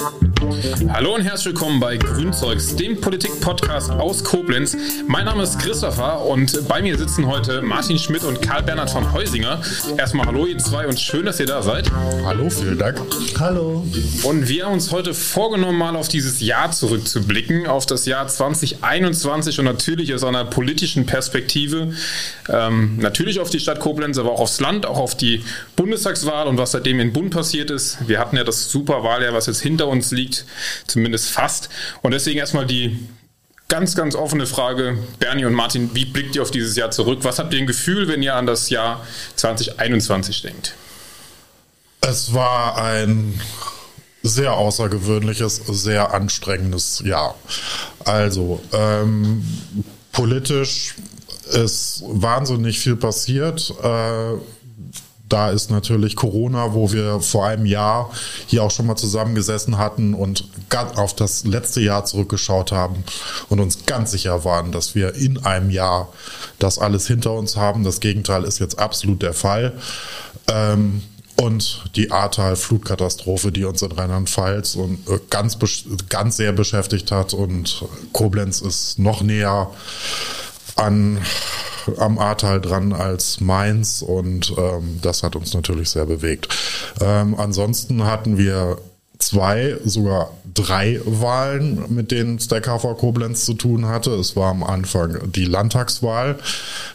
Thank you. Hallo und herzlich willkommen bei Grünzeugs, dem Politik-Podcast aus Koblenz. Mein Name ist Christopher und bei mir sitzen heute Martin Schmidt und Karl Bernhard von Heusinger. Erstmal hallo ihr zwei und schön, dass ihr da seid. Hallo, vielen Dank. Hallo. Und wir haben uns heute vorgenommen, mal auf dieses Jahr zurückzublicken, auf das Jahr 2021 und natürlich aus einer politischen Perspektive. Ähm, natürlich auf die Stadt Koblenz, aber auch aufs Land, auch auf die Bundestagswahl und was seitdem in Bund passiert ist. Wir hatten ja das Superwahljahr, was jetzt hinter uns liegt zumindest fast. Und deswegen erstmal die ganz, ganz offene Frage, Bernie und Martin, wie blickt ihr auf dieses Jahr zurück? Was habt ihr ein Gefühl, wenn ihr an das Jahr 2021 denkt? Es war ein sehr außergewöhnliches, sehr anstrengendes Jahr. Also ähm, politisch ist wahnsinnig viel passiert. Äh, da ist natürlich Corona, wo wir vor einem Jahr hier auch schon mal zusammengesessen hatten und auf das letzte Jahr zurückgeschaut haben und uns ganz sicher waren, dass wir in einem Jahr das alles hinter uns haben. Das Gegenteil ist jetzt absolut der Fall. Ähm, und die Ahrtal-Flutkatastrophe, die uns in Rheinland-Pfalz und äh, ganz, ganz sehr beschäftigt hat und Koblenz ist noch näher an am Ahrtal dran als Mainz und ähm, das hat uns natürlich sehr bewegt. Ähm, ansonsten hatten wir zwei, sogar drei Wahlen, mit denen Stackhofer Koblenz zu tun hatte. Es war am Anfang die Landtagswahl,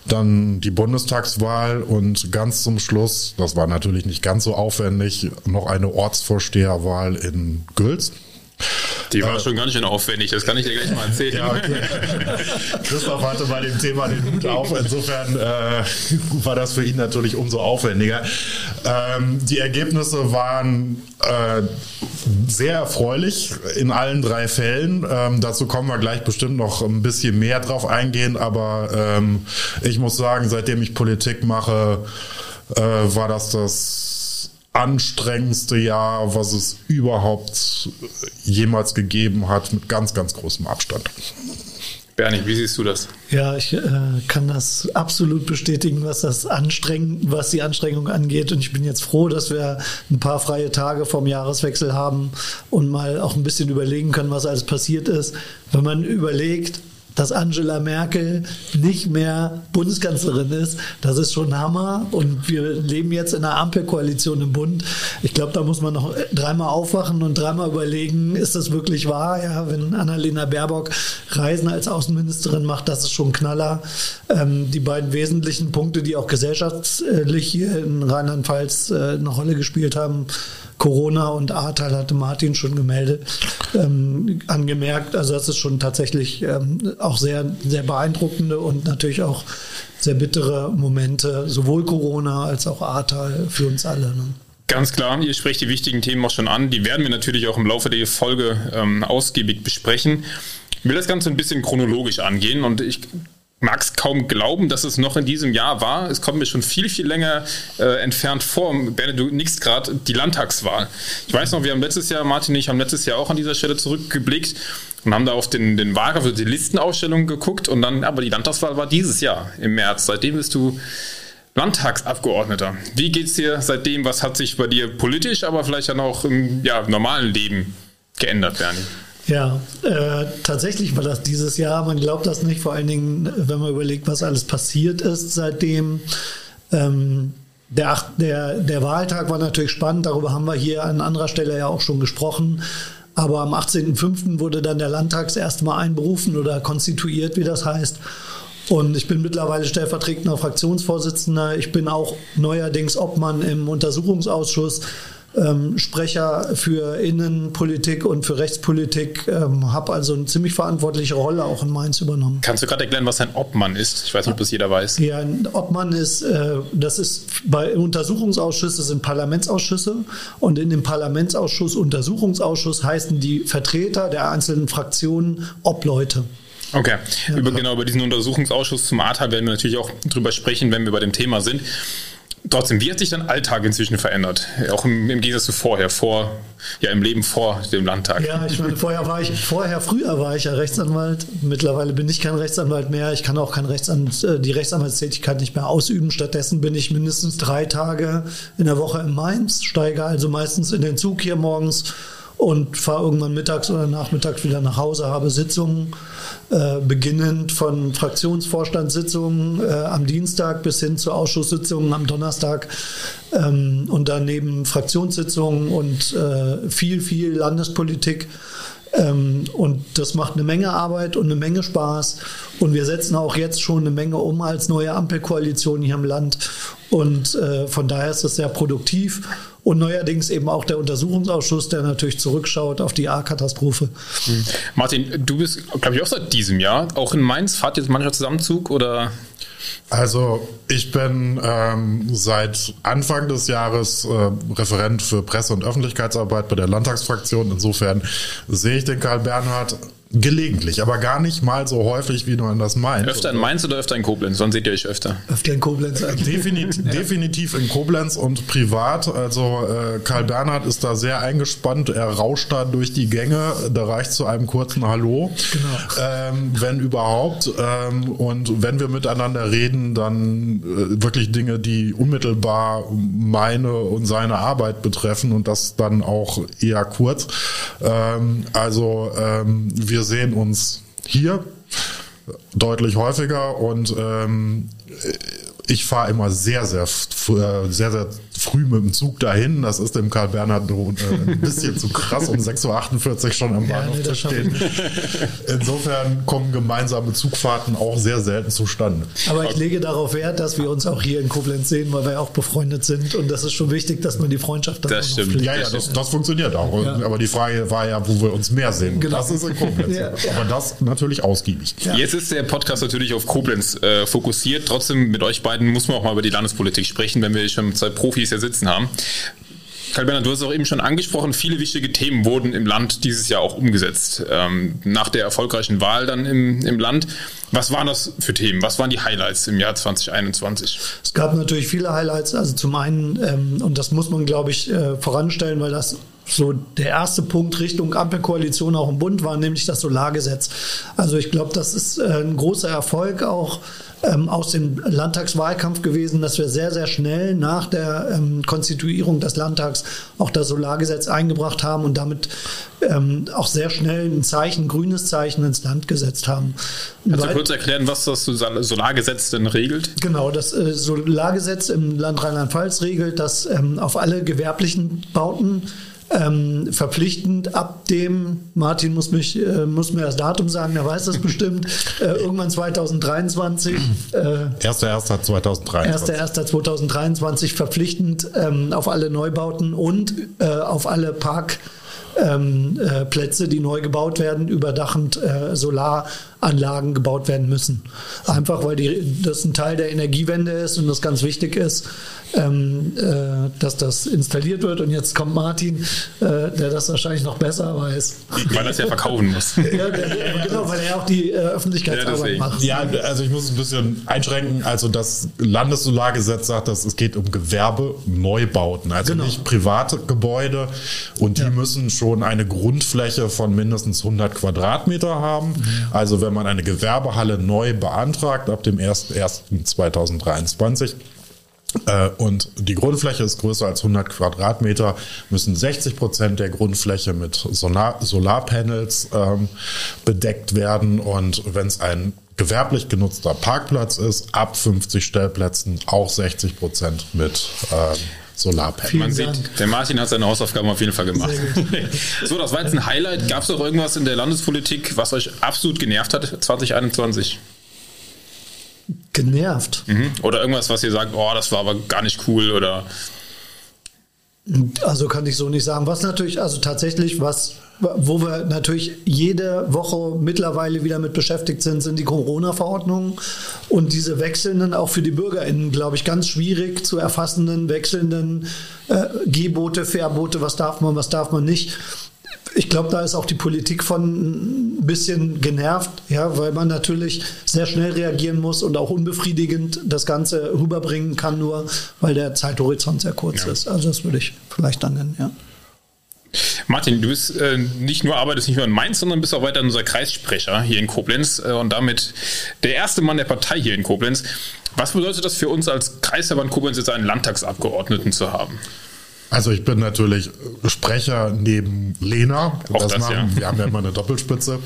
dann die Bundestagswahl und ganz zum Schluss, das war natürlich nicht ganz so aufwendig, noch eine Ortsvorsteherwahl in Gülz. Die war äh, schon ganz schön aufwendig, das kann ich dir gleich mal erzählen. Ja, okay. Christoph hatte bei dem Thema den Hut auf, insofern äh, war das für ihn natürlich umso aufwendiger. Ähm, die Ergebnisse waren äh, sehr erfreulich in allen drei Fällen. Ähm, dazu kommen wir gleich bestimmt noch ein bisschen mehr drauf eingehen, aber ähm, ich muss sagen, seitdem ich Politik mache, äh, war das das anstrengendste Jahr, was es überhaupt jemals gegeben hat, mit ganz, ganz großem Abstand. Bernie, wie siehst du das? Ja, ich äh, kann das absolut bestätigen, was das Anstrengen, was die Anstrengung angeht. Und ich bin jetzt froh, dass wir ein paar freie Tage vom Jahreswechsel haben und mal auch ein bisschen überlegen können, was alles passiert ist. Wenn man überlegt, dass Angela Merkel nicht mehr Bundeskanzlerin ist. Das ist schon Hammer. Und wir leben jetzt in einer Ampelkoalition im Bund. Ich glaube, da muss man noch dreimal aufwachen und dreimal überlegen, ist das wirklich wahr? Ja, wenn Annalena Baerbock Reisen als Außenministerin macht, das ist schon Knaller. Ähm, die beiden wesentlichen Punkte, die auch gesellschaftlich hier in Rheinland-Pfalz äh, eine Rolle gespielt haben, Corona und Ahrtal hatte Martin schon gemeldet, ähm, angemerkt. Also das ist schon tatsächlich ähm, auch sehr, sehr beeindruckende und natürlich auch sehr bittere Momente, sowohl Corona als auch Ahrtal für uns alle. Ne? Ganz klar, ihr sprecht die wichtigen Themen auch schon an. Die werden wir natürlich auch im Laufe der Folge ähm, ausgiebig besprechen. Ich will das Ganze ein bisschen chronologisch angehen und ich mag es kaum glauben, dass es noch in diesem Jahr war. Es kommt mir schon viel, viel länger äh, entfernt vor. Berne, du nickst gerade die Landtagswahl. Ich weiß noch, wir haben letztes Jahr, Martin und ich haben letztes Jahr auch an dieser Stelle zurückgeblickt und haben da auf den, den Wahlkampf, also die Listenausstellung geguckt und dann, aber die Landtagswahl war dieses Jahr im März. Seitdem bist du Landtagsabgeordneter. Wie geht's dir seitdem? Was hat sich bei dir politisch, aber vielleicht dann auch im ja, normalen Leben geändert, Bernie? Ja, äh, tatsächlich war das dieses Jahr. Man glaubt das nicht, vor allen Dingen, wenn man überlegt, was alles passiert ist seitdem. Ähm, der, der, der Wahltag war natürlich spannend, darüber haben wir hier an anderer Stelle ja auch schon gesprochen. Aber am 18.05. wurde dann der Landtag das erste Mal einberufen oder konstituiert, wie das heißt. Und ich bin mittlerweile stellvertretender Fraktionsvorsitzender. Ich bin auch neuerdings Obmann im Untersuchungsausschuss ähm, Sprecher für Innenpolitik und für Rechtspolitik, ähm, habe also eine ziemlich verantwortliche Rolle auch in Mainz übernommen. Kannst du gerade erklären, was ein Obmann ist? Ich weiß nicht, ob das jeder weiß. Ja, ein Obmann ist, äh, das ist bei Untersuchungsausschüssen sind Parlamentsausschüsse und in dem Parlamentsausschuss, Untersuchungsausschuss heißen die Vertreter der einzelnen Fraktionen Obleute. Okay, ja, über, genau über diesen Untersuchungsausschuss zum Ahrtal werden wir natürlich auch drüber sprechen, wenn wir bei dem Thema sind. Trotzdem, wie hat sich dein Alltag inzwischen verändert? Auch im, im Gegensatz zu vorher, vor, ja, im Leben vor dem Landtag. Ja, ich meine, vorher war ich, vorher, früher war ich ja Rechtsanwalt. Mittlerweile bin ich kein Rechtsanwalt mehr. Ich kann auch kein Rechtsanwalt, äh, die Rechtsanwaltstätigkeit nicht mehr ausüben. Stattdessen bin ich mindestens drei Tage in der Woche in Mainz, steige also meistens in den Zug hier morgens und fahre irgendwann mittags oder nachmittags wieder nach Hause, habe Sitzungen, äh, beginnend von Fraktionsvorstandssitzungen äh, am Dienstag bis hin zu Ausschusssitzungen am Donnerstag ähm, und daneben Fraktionssitzungen und äh, viel, viel Landespolitik. Ähm, und das macht eine Menge Arbeit und eine Menge Spaß. Und wir setzen auch jetzt schon eine Menge um als neue Ampelkoalition hier im Land. Und äh, von daher ist es sehr produktiv. Und neuerdings eben auch der Untersuchungsausschuss, der natürlich zurückschaut auf die A-Katastrophe. Mhm. Martin, du bist, glaube ich, auch seit diesem Jahr auch in Mainz. Fahrt jetzt mancher Zusammenzug oder? Also ich bin ähm, seit Anfang des Jahres äh, Referent für Presse- und Öffentlichkeitsarbeit bei der Landtagsfraktion. Insofern sehe ich den Karl Bernhard Gelegentlich, aber gar nicht mal so häufig, wie nur in das Mainz. Öfter in Mainz oder öfter in Koblenz? Sonst seht ihr euch öfter. Öfter in Koblenz. Definitiv, definitiv in Koblenz und privat. Also äh, Karl Bernhard ist da sehr eingespannt. Er rauscht da durch die Gänge. Da reicht zu einem kurzen Hallo. Genau. Ähm, wenn überhaupt. Ähm, und wenn wir miteinander reden, dann äh, wirklich Dinge, die unmittelbar meine und seine Arbeit betreffen und das dann auch eher kurz. Ähm, also ähm, wir sehen uns hier deutlich häufiger und ähm, ich fahre immer sehr, sehr, sehr, sehr früh mit dem Zug dahin. Das ist dem Karl Bernhard äh, ein bisschen zu krass, um 6.48 Uhr schon am Bahnhof ja, nee, zu stehen. Insofern kommen gemeinsame Zugfahrten auch sehr selten zustande. Aber ich lege darauf Wert, dass wir uns auch hier in Koblenz sehen, weil wir auch befreundet sind. Und das ist schon wichtig, dass man die Freundschaft dann das stimmt. Pflegt. Ja, ja, das, das funktioniert auch. Ja. Aber die Frage war ja, wo wir uns mehr sehen. Genau. Das ist in Koblenz. Ja. Aber das natürlich ausgiebig. Jetzt ist der Podcast natürlich auf Koblenz äh, fokussiert. Trotzdem mit euch beiden muss man auch mal über die Landespolitik sprechen, wenn wir schon zwei Profis hier sitzen haben. Karl Bernhard, du hast es auch eben schon angesprochen, viele wichtige Themen wurden im Land dieses Jahr auch umgesetzt. Ähm, nach der erfolgreichen Wahl dann im, im Land. Was waren das für Themen? Was waren die Highlights im Jahr 2021? Es gab natürlich viele Highlights. Also zum einen, ähm, und das muss man, glaube ich, äh, voranstellen, weil das so der erste Punkt Richtung Ampelkoalition auch im Bund war, nämlich das Solargesetz. Also ich glaube, das ist äh, ein großer Erfolg auch ähm, aus dem Landtagswahlkampf gewesen, dass wir sehr, sehr schnell nach der ähm, Konstituierung des Landtags auch das Solargesetz eingebracht haben und damit ähm, auch sehr schnell ein Zeichen, ein grünes Zeichen ins Land gesetzt haben. Kannst du kurz erklären, was das Solargesetz denn regelt? Genau, das äh, Solargesetz im Land Rheinland-Pfalz regelt, dass ähm, auf alle gewerblichen Bauten ähm, verpflichtend ab dem, Martin muss, mich, äh, muss mir das Datum sagen, er weiß das bestimmt, äh, irgendwann 2023. Äh, 1.1.2023. 1.1.2023 verpflichtend ähm, auf alle Neubauten und äh, auf alle Park- ähm, äh, die neu gebaut werden, überdachend äh, Solaranlagen gebaut werden müssen. Einfach weil die, das ein Teil der Energiewende ist und das ganz wichtig ist, ähm, äh, dass das installiert wird. Und jetzt kommt Martin, äh, der das wahrscheinlich noch besser weiß. Weil er es ja verkaufen muss. ja, der, genau, weil er auch die äh, Öffentlichkeitsarbeit ja, macht. Ja, also ich muss es ein bisschen einschränken. Also das Landessolargesetz sagt, dass es geht um Gewerbeneubauten, also genau. nicht private Gebäude. Und die ja. müssen schon eine Grundfläche von mindestens 100 Quadratmeter haben. Also wenn man eine Gewerbehalle neu beantragt ab dem 1.1.2023, äh, und die Grundfläche ist größer als 100 Quadratmeter, müssen 60 Prozent der Grundfläche mit Solar Solarpanels ähm, bedeckt werden. Und wenn es ein gewerblich genutzter Parkplatz ist, ab 50 Stellplätzen auch 60 Prozent mit ähm, Solarpanels. Man sieht, der Martin hat seine Hausaufgaben auf jeden Fall gemacht. so, das war jetzt ein Highlight. Gab es noch irgendwas in der Landespolitik, was euch absolut genervt hat 2021? genervt. Mhm. Oder irgendwas, was ihr sagt, oh, das war aber gar nicht cool oder. Also kann ich so nicht sagen. Was natürlich, also tatsächlich, was, wo wir natürlich jede Woche mittlerweile wieder mit beschäftigt sind, sind die Corona-Verordnungen und diese wechselnden, auch für die BürgerInnen, glaube ich, ganz schwierig zu erfassenden, wechselnden äh, Gebote, Verbote, was darf man, was darf man nicht ich glaube, da ist auch die Politik von ein bisschen genervt, ja, weil man natürlich sehr schnell reagieren muss und auch unbefriedigend das Ganze rüberbringen kann, nur weil der Zeithorizont sehr kurz ja. ist. Also das würde ich vielleicht dann nennen, ja. Martin, du bist äh, nicht nur arbeitest nicht nur in Mainz, sondern bist auch weiter unser Kreissprecher hier in Koblenz äh, und damit der erste Mann der Partei hier in Koblenz. Was bedeutet das für uns als Kreisverband Koblenz jetzt einen Landtagsabgeordneten zu haben? Also ich bin natürlich Sprecher neben Lena. Auch das, das machen. Ja. Wir haben ja immer eine Doppelspitze.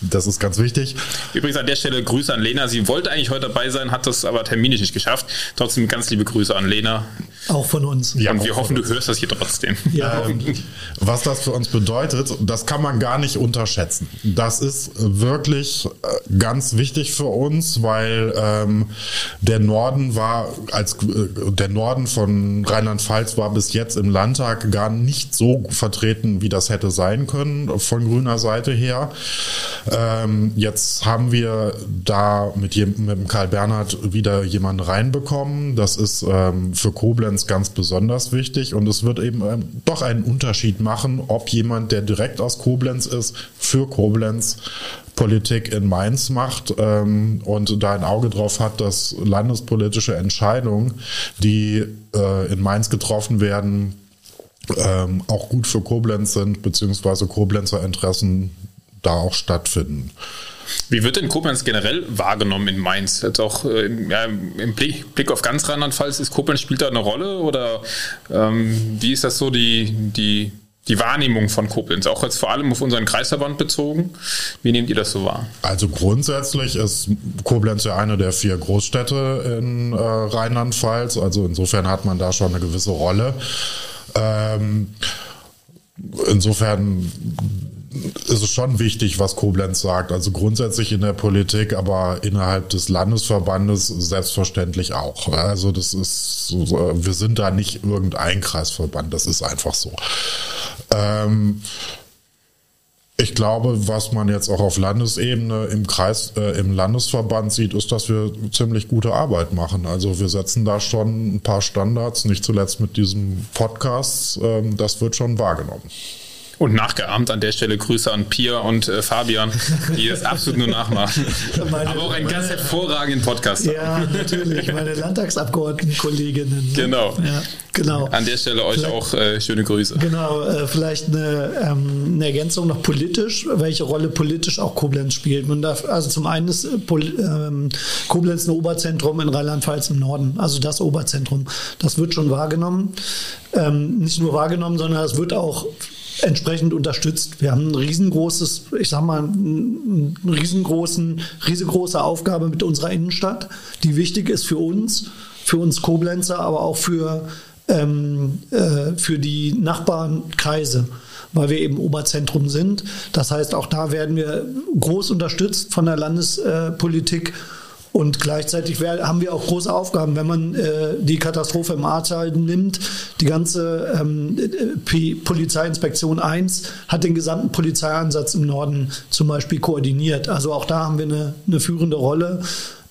Das ist ganz wichtig. Übrigens an der Stelle Grüße an Lena. Sie wollte eigentlich heute dabei sein, hat das aber terminisch nicht geschafft. Trotzdem ganz liebe Grüße an Lena. Auch von uns. Ja, und wir hoffen, du hörst das hier trotzdem. Ja, ähm, was das für uns bedeutet, das kann man gar nicht unterschätzen. Das ist wirklich äh, ganz wichtig für uns, weil ähm, der Norden war als äh, der Norden von Rheinland-Pfalz war bis jetzt im Landtag gar nicht so vertreten, wie das hätte sein können von grüner Seite her. Ähm, jetzt haben wir da mit, mit dem Karl Bernhard wieder jemanden reinbekommen. Das ist ähm, für Koblenz ganz besonders wichtig und es wird eben ähm, doch einen Unterschied machen, ob jemand, der direkt aus Koblenz ist, für Koblenz Politik in Mainz macht ähm, und da ein Auge drauf hat, dass landespolitische Entscheidungen, die äh, in Mainz getroffen werden, ähm, auch gut für Koblenz sind, beziehungsweise Koblenzer Interessen da auch stattfinden. Wie wird denn Koblenz generell wahrgenommen in Mainz? Jetzt auch äh, ja, im Blick, Blick, auf ganz Rheinland-Pfalz, ist Koblenz spielt da eine Rolle oder ähm, wie ist das so die, die, die Wahrnehmung von Koblenz? Auch jetzt vor allem auf unseren Kreisverband bezogen. Wie nehmt ihr das so wahr? Also grundsätzlich ist Koblenz ja eine der vier Großstädte in äh, Rheinland-Pfalz. Also insofern hat man da schon eine gewisse Rolle. Ähm, insofern ist es schon wichtig, was Koblenz sagt. Also grundsätzlich in der Politik, aber innerhalb des Landesverbandes selbstverständlich auch. Also das ist, wir sind da nicht irgendein Kreisverband, das ist einfach so. Ähm, ich glaube, was man jetzt auch auf Landesebene im Kreis, äh, im Landesverband sieht, ist, dass wir ziemlich gute Arbeit machen. Also wir setzen da schon ein paar Standards, nicht zuletzt mit diesem Podcast. Ähm, das wird schon wahrgenommen. Und nachgeahmt an der Stelle Grüße an Pia und äh, Fabian, die es absolut nur nachmachen. Meine, Aber auch einen ganz hervorragenden Podcast. Ja, natürlich, meine Landtagsabgeordnetenkolleginnen. Genau. Ja, genau. An der Stelle euch vielleicht, auch äh, schöne Grüße. Genau, äh, vielleicht eine, ähm, eine, Ergänzung noch politisch, welche Rolle politisch auch Koblenz spielt. Man darf, also zum einen ist äh, ähm, Koblenz ein Oberzentrum in Rheinland-Pfalz im Norden, also das Oberzentrum. Das wird schon wahrgenommen. Ähm, nicht nur wahrgenommen, sondern es wird auch entsprechend unterstützt. Wir haben ein riesengroßes, ich sag mal, eine riesengroßen, riesengroße Aufgabe mit unserer Innenstadt, die wichtig ist für uns, für uns Koblenzer, aber auch für, ähm, äh, für die Nachbarkreise weil wir eben Oberzentrum sind. Das heißt, auch da werden wir groß unterstützt von der Landespolitik. Und gleichzeitig haben wir auch große Aufgaben, wenn man äh, die Katastrophe im Ahrtal nimmt. Die ganze ähm, Polizeiinspektion 1 hat den gesamten Polizeieinsatz im Norden zum Beispiel koordiniert. Also auch da haben wir eine, eine führende Rolle.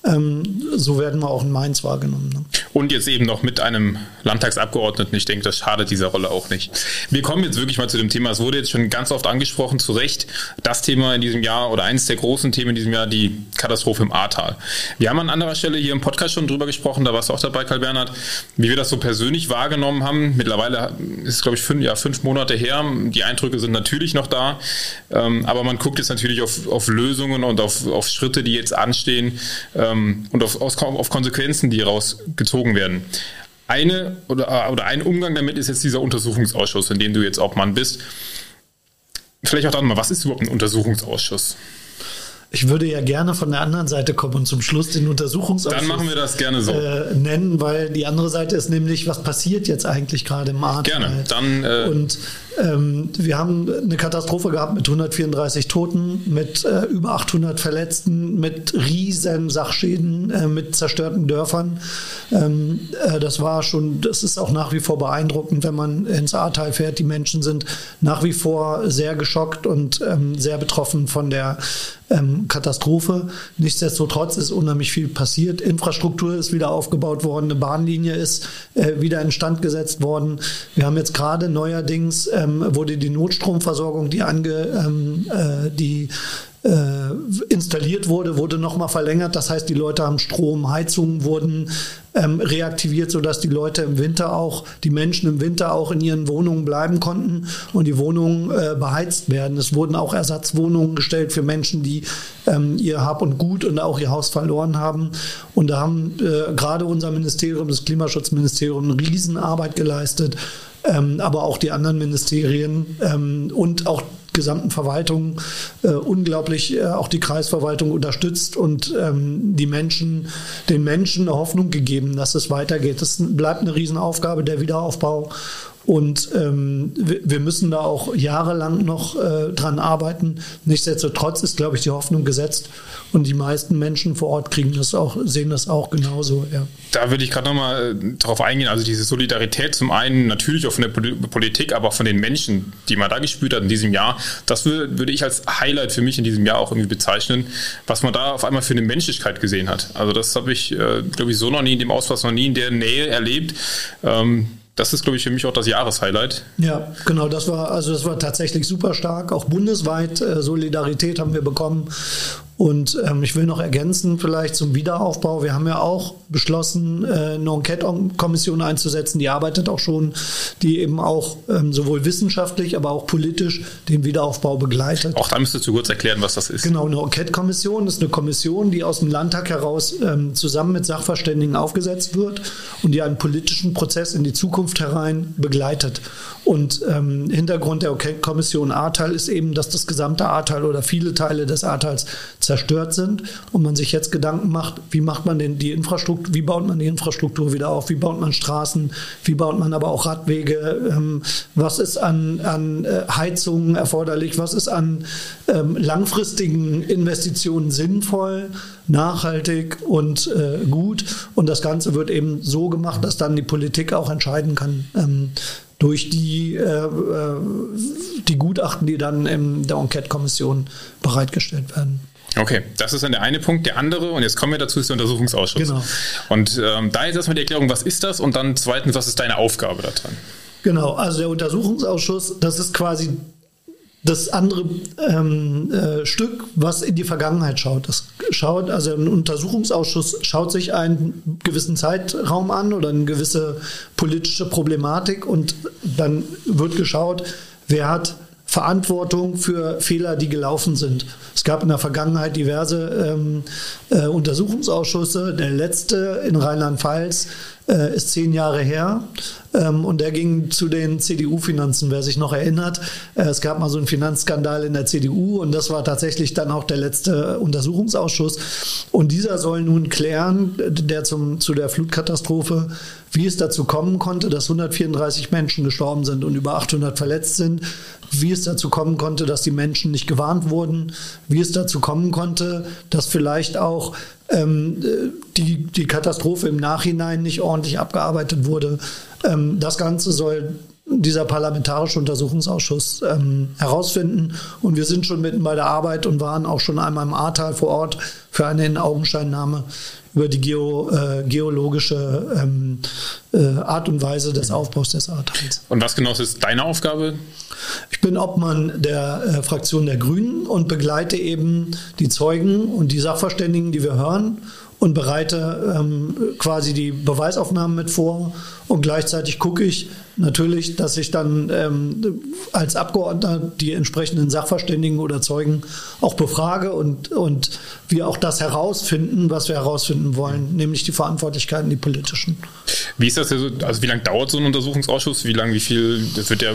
Ähm, so werden wir auch in Mainz wahrgenommen. Ne? Und jetzt eben noch mit einem Landtagsabgeordneten. Ich denke, das schadet dieser Rolle auch nicht. Wir kommen jetzt wirklich mal zu dem Thema. Es wurde jetzt schon ganz oft angesprochen, zu Recht, das Thema in diesem Jahr oder eines der großen Themen in diesem Jahr, die Katastrophe im Ahrtal. Wir haben an anderer Stelle hier im Podcast schon drüber gesprochen, da warst du auch dabei, Karl Bernhard, wie wir das so persönlich wahrgenommen haben. Mittlerweile ist es, glaube ich, fünf, ja, fünf Monate her. Die Eindrücke sind natürlich noch da. Ähm, aber man guckt jetzt natürlich auf, auf Lösungen und auf, auf Schritte, die jetzt anstehen ähm, und auf, auf Konsequenzen, die rausgezogen werden. Eine oder, oder ein Umgang damit ist jetzt dieser Untersuchungsausschuss, in dem du jetzt Obmann bist. Vielleicht auch dann mal, was ist überhaupt ein Untersuchungsausschuss? Ich würde ja gerne von der anderen Seite kommen und zum Schluss den Untersuchungsausschuss Dann machen wir das gerne so. Äh, nennen, weil die andere Seite ist nämlich, was passiert jetzt eigentlich gerade im Arzt? Gerne. Dann, äh und ähm, wir haben eine Katastrophe gehabt mit 134 Toten, mit äh, über 800 Verletzten, mit riesen Sachschäden, äh, mit zerstörten Dörfern. Ähm, äh, das war schon, das ist auch nach wie vor beeindruckend, wenn man ins Ahrtal fährt. Die Menschen sind nach wie vor sehr geschockt und ähm, sehr betroffen von der ähm, Katastrophe. Nichtsdestotrotz ist unheimlich viel passiert. Infrastruktur ist wieder aufgebaut worden, eine Bahnlinie ist äh, wieder instand gesetzt worden. Wir haben jetzt gerade neuerdings äh, ähm, wurde die Notstromversorgung, die, ange, ähm, äh, die äh, installiert wurde, wurde nochmal verlängert. Das heißt, die Leute haben Strom, Heizungen wurden ähm, reaktiviert, sodass die Leute im Winter auch, die Menschen im Winter auch in ihren Wohnungen bleiben konnten und die Wohnungen äh, beheizt werden. Es wurden auch Ersatzwohnungen gestellt für Menschen, die ähm, ihr Hab und Gut und auch ihr Haus verloren haben. Und da haben äh, gerade unser Ministerium, das Klimaschutzministerium, eine Riesenarbeit geleistet. Ähm, aber auch die anderen Ministerien ähm, und auch gesamten Verwaltung äh, unglaublich äh, auch die Kreisverwaltung unterstützt und ähm, die Menschen, den Menschen eine Hoffnung gegeben, dass es weitergeht. Das bleibt eine Riesenaufgabe, der Wiederaufbau. Und ähm, wir müssen da auch jahrelang noch äh, dran arbeiten. Nichtsdestotrotz ist, glaube ich, die Hoffnung gesetzt. Und die meisten Menschen vor Ort kriegen das auch, sehen das auch genauso. Ja. Da würde ich gerade nochmal äh, darauf eingehen. Also diese Solidarität zum einen natürlich auch von der Politik, aber auch von den Menschen, die man da gespürt hat in diesem Jahr. Das würde ich als Highlight für mich in diesem Jahr auch irgendwie bezeichnen, was man da auf einmal für eine Menschlichkeit gesehen hat. Also das habe ich, äh, glaube ich, so noch nie in dem Ausmaß, noch nie in der Nähe erlebt. Ähm, das ist, glaube ich, für mich auch das Jahreshighlight. Ja, genau, das war, also das war tatsächlich super stark. Auch bundesweit äh, Solidarität haben wir bekommen. Und ähm, ich will noch ergänzen, vielleicht zum Wiederaufbau. Wir haben ja auch beschlossen, äh, eine Enquete-Kommission einzusetzen. Die arbeitet auch schon, die eben auch ähm, sowohl wissenschaftlich, aber auch politisch den Wiederaufbau begleitet. Auch da müsstest du kurz erklären, was das ist. Genau, eine Enquete-Kommission ist eine Kommission, die aus dem Landtag heraus ähm, zusammen mit Sachverständigen aufgesetzt wird und die einen politischen Prozess in die Zukunft herein begleitet. Und ähm, Hintergrund der Enquete-Kommission Ahrtal ist eben, dass das gesamte Ahrtal oder viele Teile des Ahrtals zerstört sind und man sich jetzt Gedanken macht, wie macht man denn die Infrastruktur, wie baut man die Infrastruktur wieder auf, wie baut man Straßen, wie baut man aber auch Radwege, ähm, was ist an, an äh, Heizungen erforderlich, was ist an ähm, langfristigen Investitionen sinnvoll, nachhaltig und äh, gut. Und das Ganze wird eben so gemacht, dass dann die Politik auch entscheiden kann, ähm, durch die, äh, äh die Gutachten, die dann in der Enquete-Kommission bereitgestellt werden. Okay, das ist dann der eine Punkt. Der andere, und jetzt kommen wir dazu, ist der Untersuchungsausschuss. Genau. Und ähm, da ist erstmal die Erklärung, was ist das? Und dann zweitens, was ist deine Aufgabe daran? Genau, also der Untersuchungsausschuss, das ist quasi das andere ähm, äh, Stück, was in die Vergangenheit schaut. Das schaut, also ein Untersuchungsausschuss schaut sich einen gewissen Zeitraum an oder eine gewisse politische Problematik und dann wird geschaut, wer hat Verantwortung für Fehler, die gelaufen sind. Es gab in der Vergangenheit diverse ähm, äh, Untersuchungsausschüsse. Der letzte in Rheinland-Pfalz äh, ist zehn Jahre her. Ähm, und der ging zu den CDU-Finanzen, wer sich noch erinnert. Äh, es gab mal so einen Finanzskandal in der CDU und das war tatsächlich dann auch der letzte Untersuchungsausschuss. Und dieser soll nun klären, der zum, zu der Flutkatastrophe, wie es dazu kommen konnte, dass 134 Menschen gestorben sind und über 800 verletzt sind, wie es dazu kommen konnte, dass die Menschen nicht gewarnt wurden, wie es dazu kommen konnte, dass vielleicht auch ähm, die, die Katastrophe im Nachhinein nicht ordentlich abgearbeitet wurde. Ähm, das Ganze soll dieser parlamentarische Untersuchungsausschuss ähm, herausfinden. Und wir sind schon mitten bei der Arbeit und waren auch schon einmal im Ahrtal vor Ort für eine In-Augenscheinnahme über die Geo, äh, geologische ähm, äh, Art und Weise des Aufbaus des Ahrtals. Und was genau ist deine Aufgabe? Ich bin Obmann der äh, Fraktion der Grünen und begleite eben die Zeugen und die Sachverständigen, die wir hören und bereite ähm, quasi die Beweisaufnahmen mit vor. Und gleichzeitig gucke ich natürlich, dass ich dann ähm, als Abgeordneter die entsprechenden Sachverständigen oder Zeugen auch befrage und, und wir auch das herausfinden, was wir herausfinden wollen, nämlich die Verantwortlichkeiten, die politischen. Wie ist das? Also wie lange dauert so ein Untersuchungsausschuss? Wie lange, wie viel, das wird ja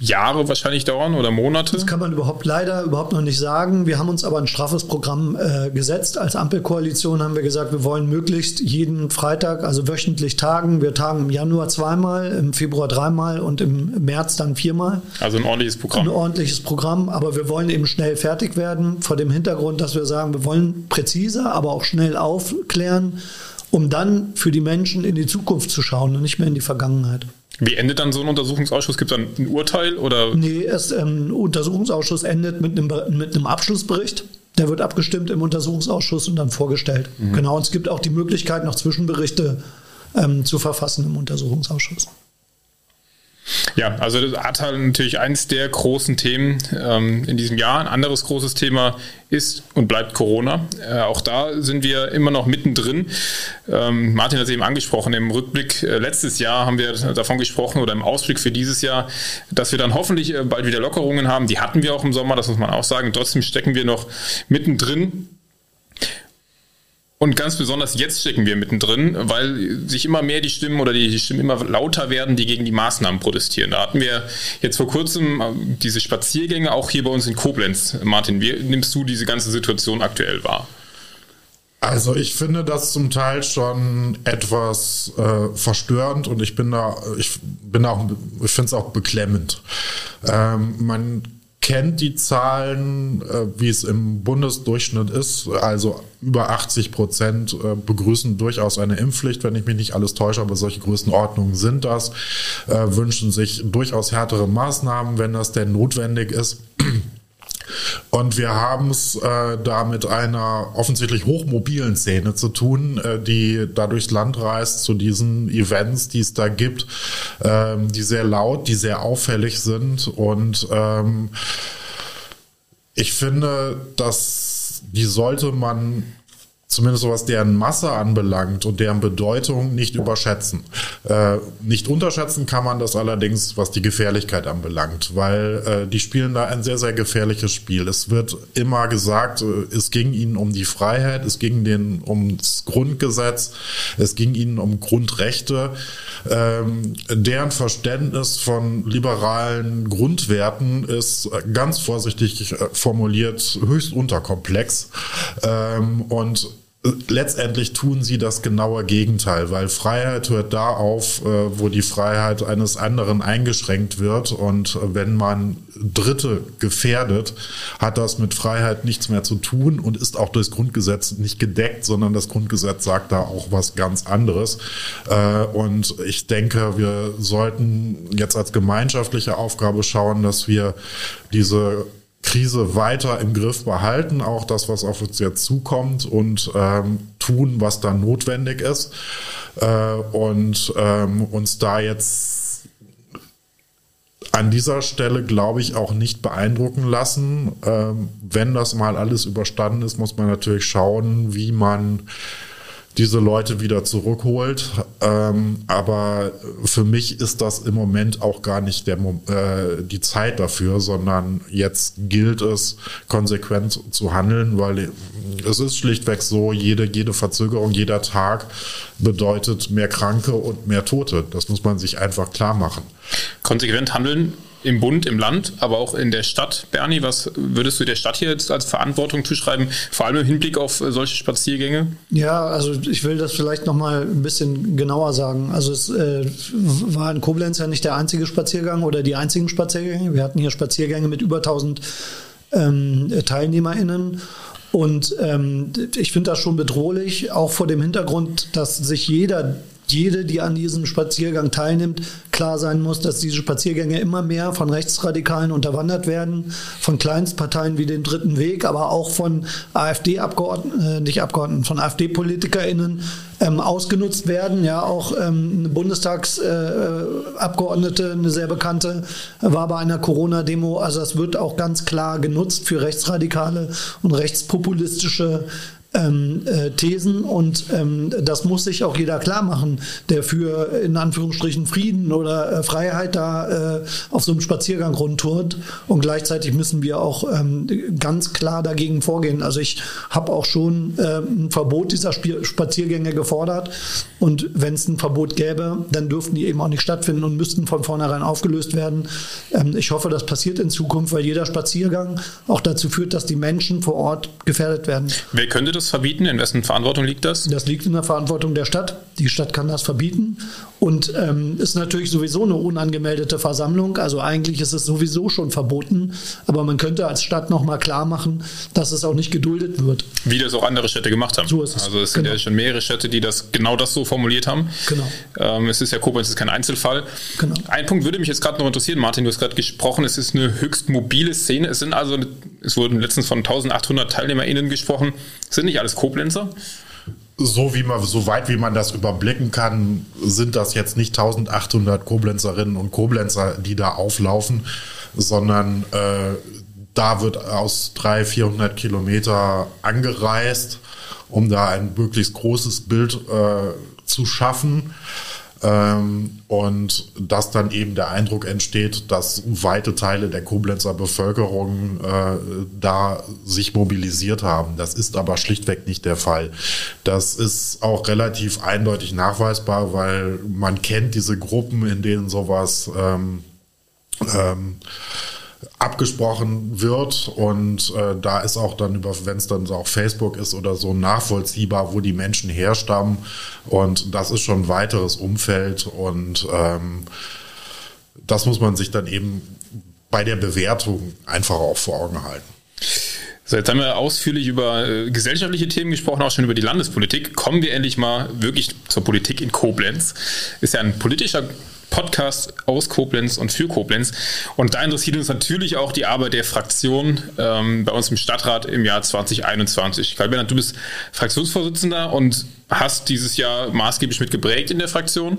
Jahre wahrscheinlich dauern oder Monate? Das kann man überhaupt leider überhaupt noch nicht sagen. Wir haben uns aber ein straffes Programm äh, gesetzt. Als Ampelkoalition haben wir gesagt, wir wollen möglichst jeden Freitag, also wöchentlich tagen. Wir tagen im Januar zweimal, im Februar dreimal und im März dann viermal. Also ein ordentliches Programm. Ein ordentliches Programm, aber wir wollen eben schnell fertig werden, vor dem Hintergrund, dass wir sagen, wir wollen präziser, aber auch schnell aufklären, um dann für die Menschen in die Zukunft zu schauen und nicht mehr in die Vergangenheit. Wie endet dann so ein Untersuchungsausschuss? Gibt es dann ein Urteil? Oder? Nee, erst, ähm, ein Untersuchungsausschuss endet mit einem, mit einem Abschlussbericht. Der wird abgestimmt im Untersuchungsausschuss und dann vorgestellt. Mhm. Genau, und es gibt auch die Möglichkeit, noch Zwischenberichte ähm, zu verfassen im Untersuchungsausschuss. Ja, also das Ahrtal natürlich eines der großen Themen ähm, in diesem Jahr. Ein anderes großes Thema ist und bleibt Corona. Äh, auch da sind wir immer noch mittendrin. Ähm, Martin hat es eben angesprochen, im Rückblick äh, letztes Jahr haben wir davon gesprochen oder im Ausblick für dieses Jahr, dass wir dann hoffentlich äh, bald wieder Lockerungen haben. Die hatten wir auch im Sommer, das muss man auch sagen. Trotzdem stecken wir noch mittendrin. Und ganz besonders jetzt stecken wir mittendrin, weil sich immer mehr die Stimmen oder die Stimmen immer lauter werden, die gegen die Maßnahmen protestieren. Da hatten wir jetzt vor kurzem äh, diese Spaziergänge auch hier bei uns in Koblenz. Martin, wie nimmst du diese ganze Situation aktuell wahr? Also ich finde das zum Teil schon etwas äh, verstörend und ich bin da, ich bin auch, ich finde es auch beklemmend. Ähm, man kennt die Zahlen, äh, wie es im Bundesdurchschnitt ist. Also über 80 Prozent äh, begrüßen durchaus eine Impfpflicht, wenn ich mich nicht alles täusche, aber solche Größenordnungen sind das, äh, wünschen sich durchaus härtere Maßnahmen, wenn das denn notwendig ist. Und wir haben es äh, da mit einer offensichtlich hochmobilen Szene zu tun, äh, die da durchs Land reist zu diesen Events, die es da gibt, ähm, die sehr laut, die sehr auffällig sind. Und ähm, ich finde, dass die sollte man zumindest so was deren Masse anbelangt und deren Bedeutung nicht überschätzen. Äh, nicht unterschätzen kann man das allerdings, was die Gefährlichkeit anbelangt, weil äh, die spielen da ein sehr, sehr gefährliches Spiel. Es wird immer gesagt, äh, es ging ihnen um die Freiheit, es ging denen ums Grundgesetz, es ging ihnen um Grundrechte. Ähm, deren Verständnis von liberalen Grundwerten ist ganz vorsichtig äh, formuliert höchst unterkomplex. Ähm, und letztendlich tun sie das genaue Gegenteil, weil Freiheit hört da auf, äh, wo die Freiheit eines anderen eingeschränkt wird. Und wenn man Dritte gefährdet, hat das mit Freiheit nichts mehr zu tun und ist auch durchs Grundgesetz nicht gedeckt, sondern das Grundgesetz sagt da auch was ganz anderes. Äh, und ich denke, wir sollten jetzt als gemeinschaftliche Aufgabe schauen, dass wir diese Krise weiter im Griff behalten, auch das, was auf uns jetzt zukommt und ähm, tun, was da notwendig ist äh, und ähm, uns da jetzt an dieser Stelle, glaube ich, auch nicht beeindrucken lassen. Ähm, wenn das mal alles überstanden ist, muss man natürlich schauen, wie man diese Leute wieder zurückholt. Ähm, aber für mich ist das im Moment auch gar nicht der, äh, die Zeit dafür, sondern jetzt gilt es, konsequent zu handeln, weil es ist schlichtweg so, jede, jede Verzögerung, jeder Tag bedeutet mehr Kranke und mehr Tote. Das muss man sich einfach klar machen. Konsequent handeln im Bund, im Land, aber auch in der Stadt. Bernie, was würdest du der Stadt hier jetzt als Verantwortung zuschreiben, vor allem im Hinblick auf äh, solche Spaziergänge? Ja, also ich will das vielleicht noch mal ein bisschen genauer sagen. Also es äh, war in Koblenz ja nicht der einzige Spaziergang oder die einzigen Spaziergänge. Wir hatten hier Spaziergänge mit über 1000 ähm, TeilnehmerInnen. Und ähm, ich finde das schon bedrohlich, auch vor dem Hintergrund, dass sich jeder jede, die an diesem Spaziergang teilnimmt, klar sein muss, dass diese Spaziergänge immer mehr von Rechtsradikalen unterwandert werden, von Kleinstparteien wie den Dritten Weg, aber auch von AfD-Abgeordneten, äh, nicht Abgeordneten, von AfD-PolitikerInnen ähm, ausgenutzt werden. Ja, auch ähm, eine Bundestagsabgeordnete, äh, eine sehr bekannte, war bei einer Corona-Demo. Also das wird auch ganz klar genutzt für rechtsradikale und rechtspopulistische ähm, äh, Thesen und ähm, das muss sich auch jeder klar machen, der für in Anführungsstrichen Frieden oder äh, Freiheit da äh, auf so einem Spaziergang rundtourt und gleichzeitig müssen wir auch ähm, ganz klar dagegen vorgehen. Also ich habe auch schon ähm, ein Verbot dieser Sp Spaziergänge gefordert und wenn es ein Verbot gäbe, dann dürften die eben auch nicht stattfinden und müssten von vornherein aufgelöst werden. Ähm, ich hoffe, das passiert in Zukunft, weil jeder Spaziergang auch dazu führt, dass die Menschen vor Ort gefährdet werden. Wer könnte das verbieten? In wessen Verantwortung liegt das? Das liegt in der Verantwortung der Stadt. Die Stadt kann das verbieten und ähm, ist natürlich sowieso eine unangemeldete Versammlung. Also eigentlich ist es sowieso schon verboten, aber man könnte als Stadt noch mal klar machen, dass es auch nicht geduldet wird. Wie das auch andere Städte gemacht haben. So ist es. Also es sind genau. ja schon mehrere Städte, die das genau das so formuliert haben. Genau. Ähm, es ist ja Koblenz, es ist kein Einzelfall. Genau. Ein Punkt würde mich jetzt gerade noch interessieren, Martin, du hast gerade gesprochen, es ist eine höchst mobile Szene. Es sind also, es wurden letztens von 1800 TeilnehmerInnen gesprochen. Es sind nicht alles Koblenzer? so wie man, so weit wie man das überblicken kann, sind das jetzt nicht 1800 Koblenzerinnen und Koblenzer, die da auflaufen, sondern äh, da wird aus 300, 400 Kilometer angereist, um da ein möglichst großes Bild äh, zu schaffen. Ähm, und dass dann eben der Eindruck entsteht, dass weite Teile der Koblenzer Bevölkerung äh, da sich mobilisiert haben. Das ist aber schlichtweg nicht der Fall. Das ist auch relativ eindeutig nachweisbar, weil man kennt diese Gruppen, in denen sowas ähm, ähm, abgesprochen wird und äh, da ist auch dann über, wenn es dann so auf Facebook ist oder so nachvollziehbar, wo die Menschen herstammen und das ist schon ein weiteres Umfeld und ähm, das muss man sich dann eben bei der Bewertung einfach auch vor Augen halten. So, jetzt haben wir ausführlich über äh, gesellschaftliche Themen gesprochen, auch schon über die Landespolitik. Kommen wir endlich mal wirklich zur Politik in Koblenz. Ist ja ein politischer Podcast aus Koblenz und für Koblenz. Und da interessiert uns natürlich auch die Arbeit der Fraktion ähm, bei uns im Stadtrat im Jahr 2021. Karl Bernhard, du bist Fraktionsvorsitzender und hast dieses Jahr maßgeblich mitgeprägt in der Fraktion.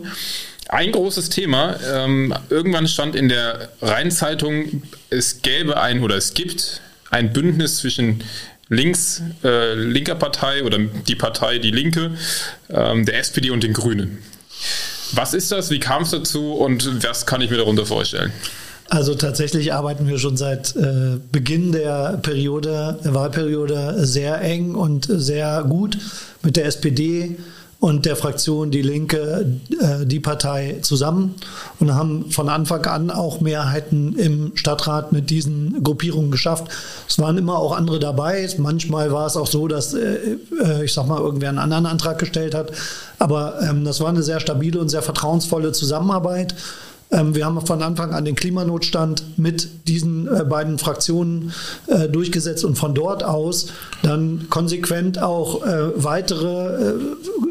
Ein großes Thema, ähm, irgendwann stand in der Rheinzeitung, es gäbe ein oder es gibt ein Bündnis zwischen links, äh, linker Partei oder die Partei Die Linke, ähm, der SPD und den Grünen. Was ist das? Wie kam es dazu und was kann ich mir darunter vorstellen? Also tatsächlich arbeiten wir schon seit äh, Beginn der Periode, der Wahlperiode sehr eng und sehr gut mit der SPD und der Fraktion Die Linke, äh, die Partei zusammen und haben von Anfang an auch Mehrheiten im Stadtrat mit diesen Gruppierungen geschafft. Es waren immer auch andere dabei. Manchmal war es auch so, dass, äh, äh, ich sag mal, irgendwer einen anderen Antrag gestellt hat. Aber ähm, das war eine sehr stabile und sehr vertrauensvolle Zusammenarbeit. Ähm, wir haben von Anfang an den Klimanotstand mit diesen äh, beiden Fraktionen äh, durchgesetzt und von dort aus dann konsequent auch äh, weitere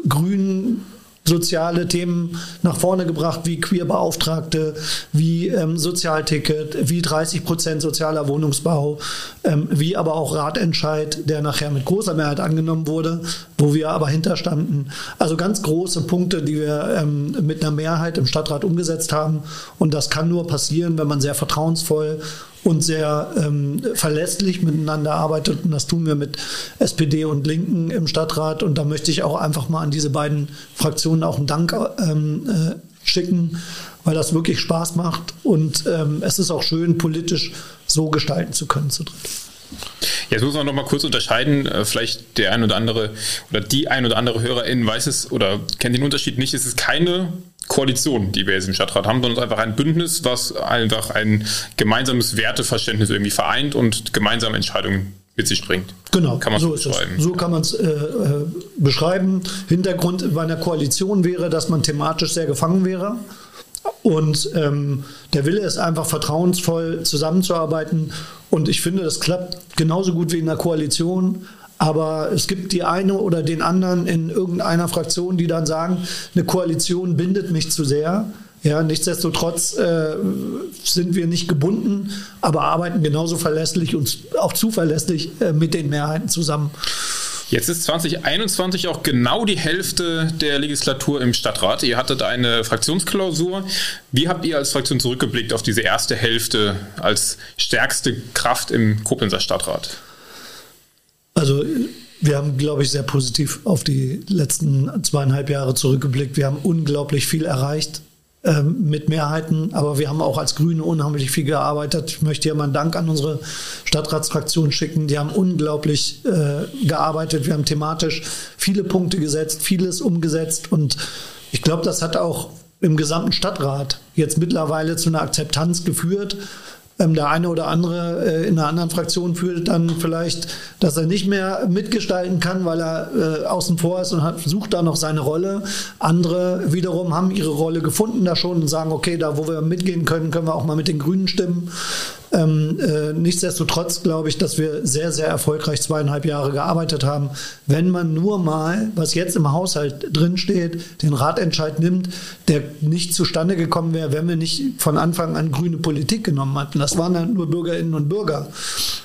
Grünen soziale Themen nach vorne gebracht, wie Queerbeauftragte, wie ähm, Sozialticket, wie 30 Prozent sozialer Wohnungsbau, ähm, wie aber auch Ratentscheid, der nachher mit großer Mehrheit angenommen wurde, wo wir aber hinterstanden. Also ganz große Punkte, die wir ähm, mit einer Mehrheit im Stadtrat umgesetzt haben. Und das kann nur passieren, wenn man sehr vertrauensvoll und sehr ähm, verlässlich miteinander arbeitet. Und das tun wir mit SPD und Linken im Stadtrat. Und da möchte ich auch einfach mal an diese beiden Fraktionen auch einen Dank ähm, äh, schicken, weil das wirklich Spaß macht. Und ähm, es ist auch schön, politisch so gestalten zu können zu dritt. Jetzt muss man noch mal kurz unterscheiden. Äh, vielleicht der ein oder andere oder die ein oder andere Hörerin weiß es oder kennt den Unterschied nicht. Es ist keine Koalition, die wir jetzt im Stadtrat haben, sondern einfach ein Bündnis, was einfach ein gemeinsames Werteverständnis irgendwie vereint und gemeinsame Entscheidungen mit sich bringt. Genau, kann so ist. Es. So kann man es äh, äh, beschreiben. Hintergrund bei einer Koalition wäre, dass man thematisch sehr gefangen wäre. Und ähm, der Wille ist einfach vertrauensvoll zusammenzuarbeiten. Und ich finde, das klappt genauso gut wie in der Koalition. Aber es gibt die eine oder den anderen in irgendeiner Fraktion, die dann sagen, eine Koalition bindet mich zu sehr. Ja, nichtsdestotrotz äh, sind wir nicht gebunden, aber arbeiten genauso verlässlich und auch zuverlässig äh, mit den Mehrheiten zusammen. Jetzt ist 2021 auch genau die Hälfte der Legislatur im Stadtrat. Ihr hattet eine Fraktionsklausur. Wie habt ihr als Fraktion zurückgeblickt auf diese erste Hälfte als stärkste Kraft im Koblenzer Stadtrat? Also wir haben, glaube ich, sehr positiv auf die letzten zweieinhalb Jahre zurückgeblickt. Wir haben unglaublich viel erreicht ähm, mit Mehrheiten, aber wir haben auch als Grüne unheimlich viel gearbeitet. Ich möchte hier mal einen Dank an unsere Stadtratsfraktion schicken. Die haben unglaublich äh, gearbeitet. Wir haben thematisch viele Punkte gesetzt, vieles umgesetzt und ich glaube, das hat auch im gesamten Stadtrat jetzt mittlerweile zu einer Akzeptanz geführt ähm, der eine oder andere äh, in einer anderen Fraktion fühlt dann vielleicht, dass er nicht mehr mitgestalten kann, weil er äh, außen vor ist und hat, sucht da noch seine Rolle. Andere wiederum haben ihre Rolle gefunden da schon und sagen, okay, da wo wir mitgehen können, können wir auch mal mit den Grünen stimmen. Ähm, äh, nichtsdestotrotz glaube ich, dass wir sehr, sehr erfolgreich zweieinhalb Jahre gearbeitet haben. Wenn man nur mal, was jetzt im Haushalt drinsteht, den Ratentscheid nimmt, der nicht zustande gekommen wäre, wenn wir nicht von Anfang an grüne Politik genommen hatten. Das waren dann nur Bürgerinnen und Bürger.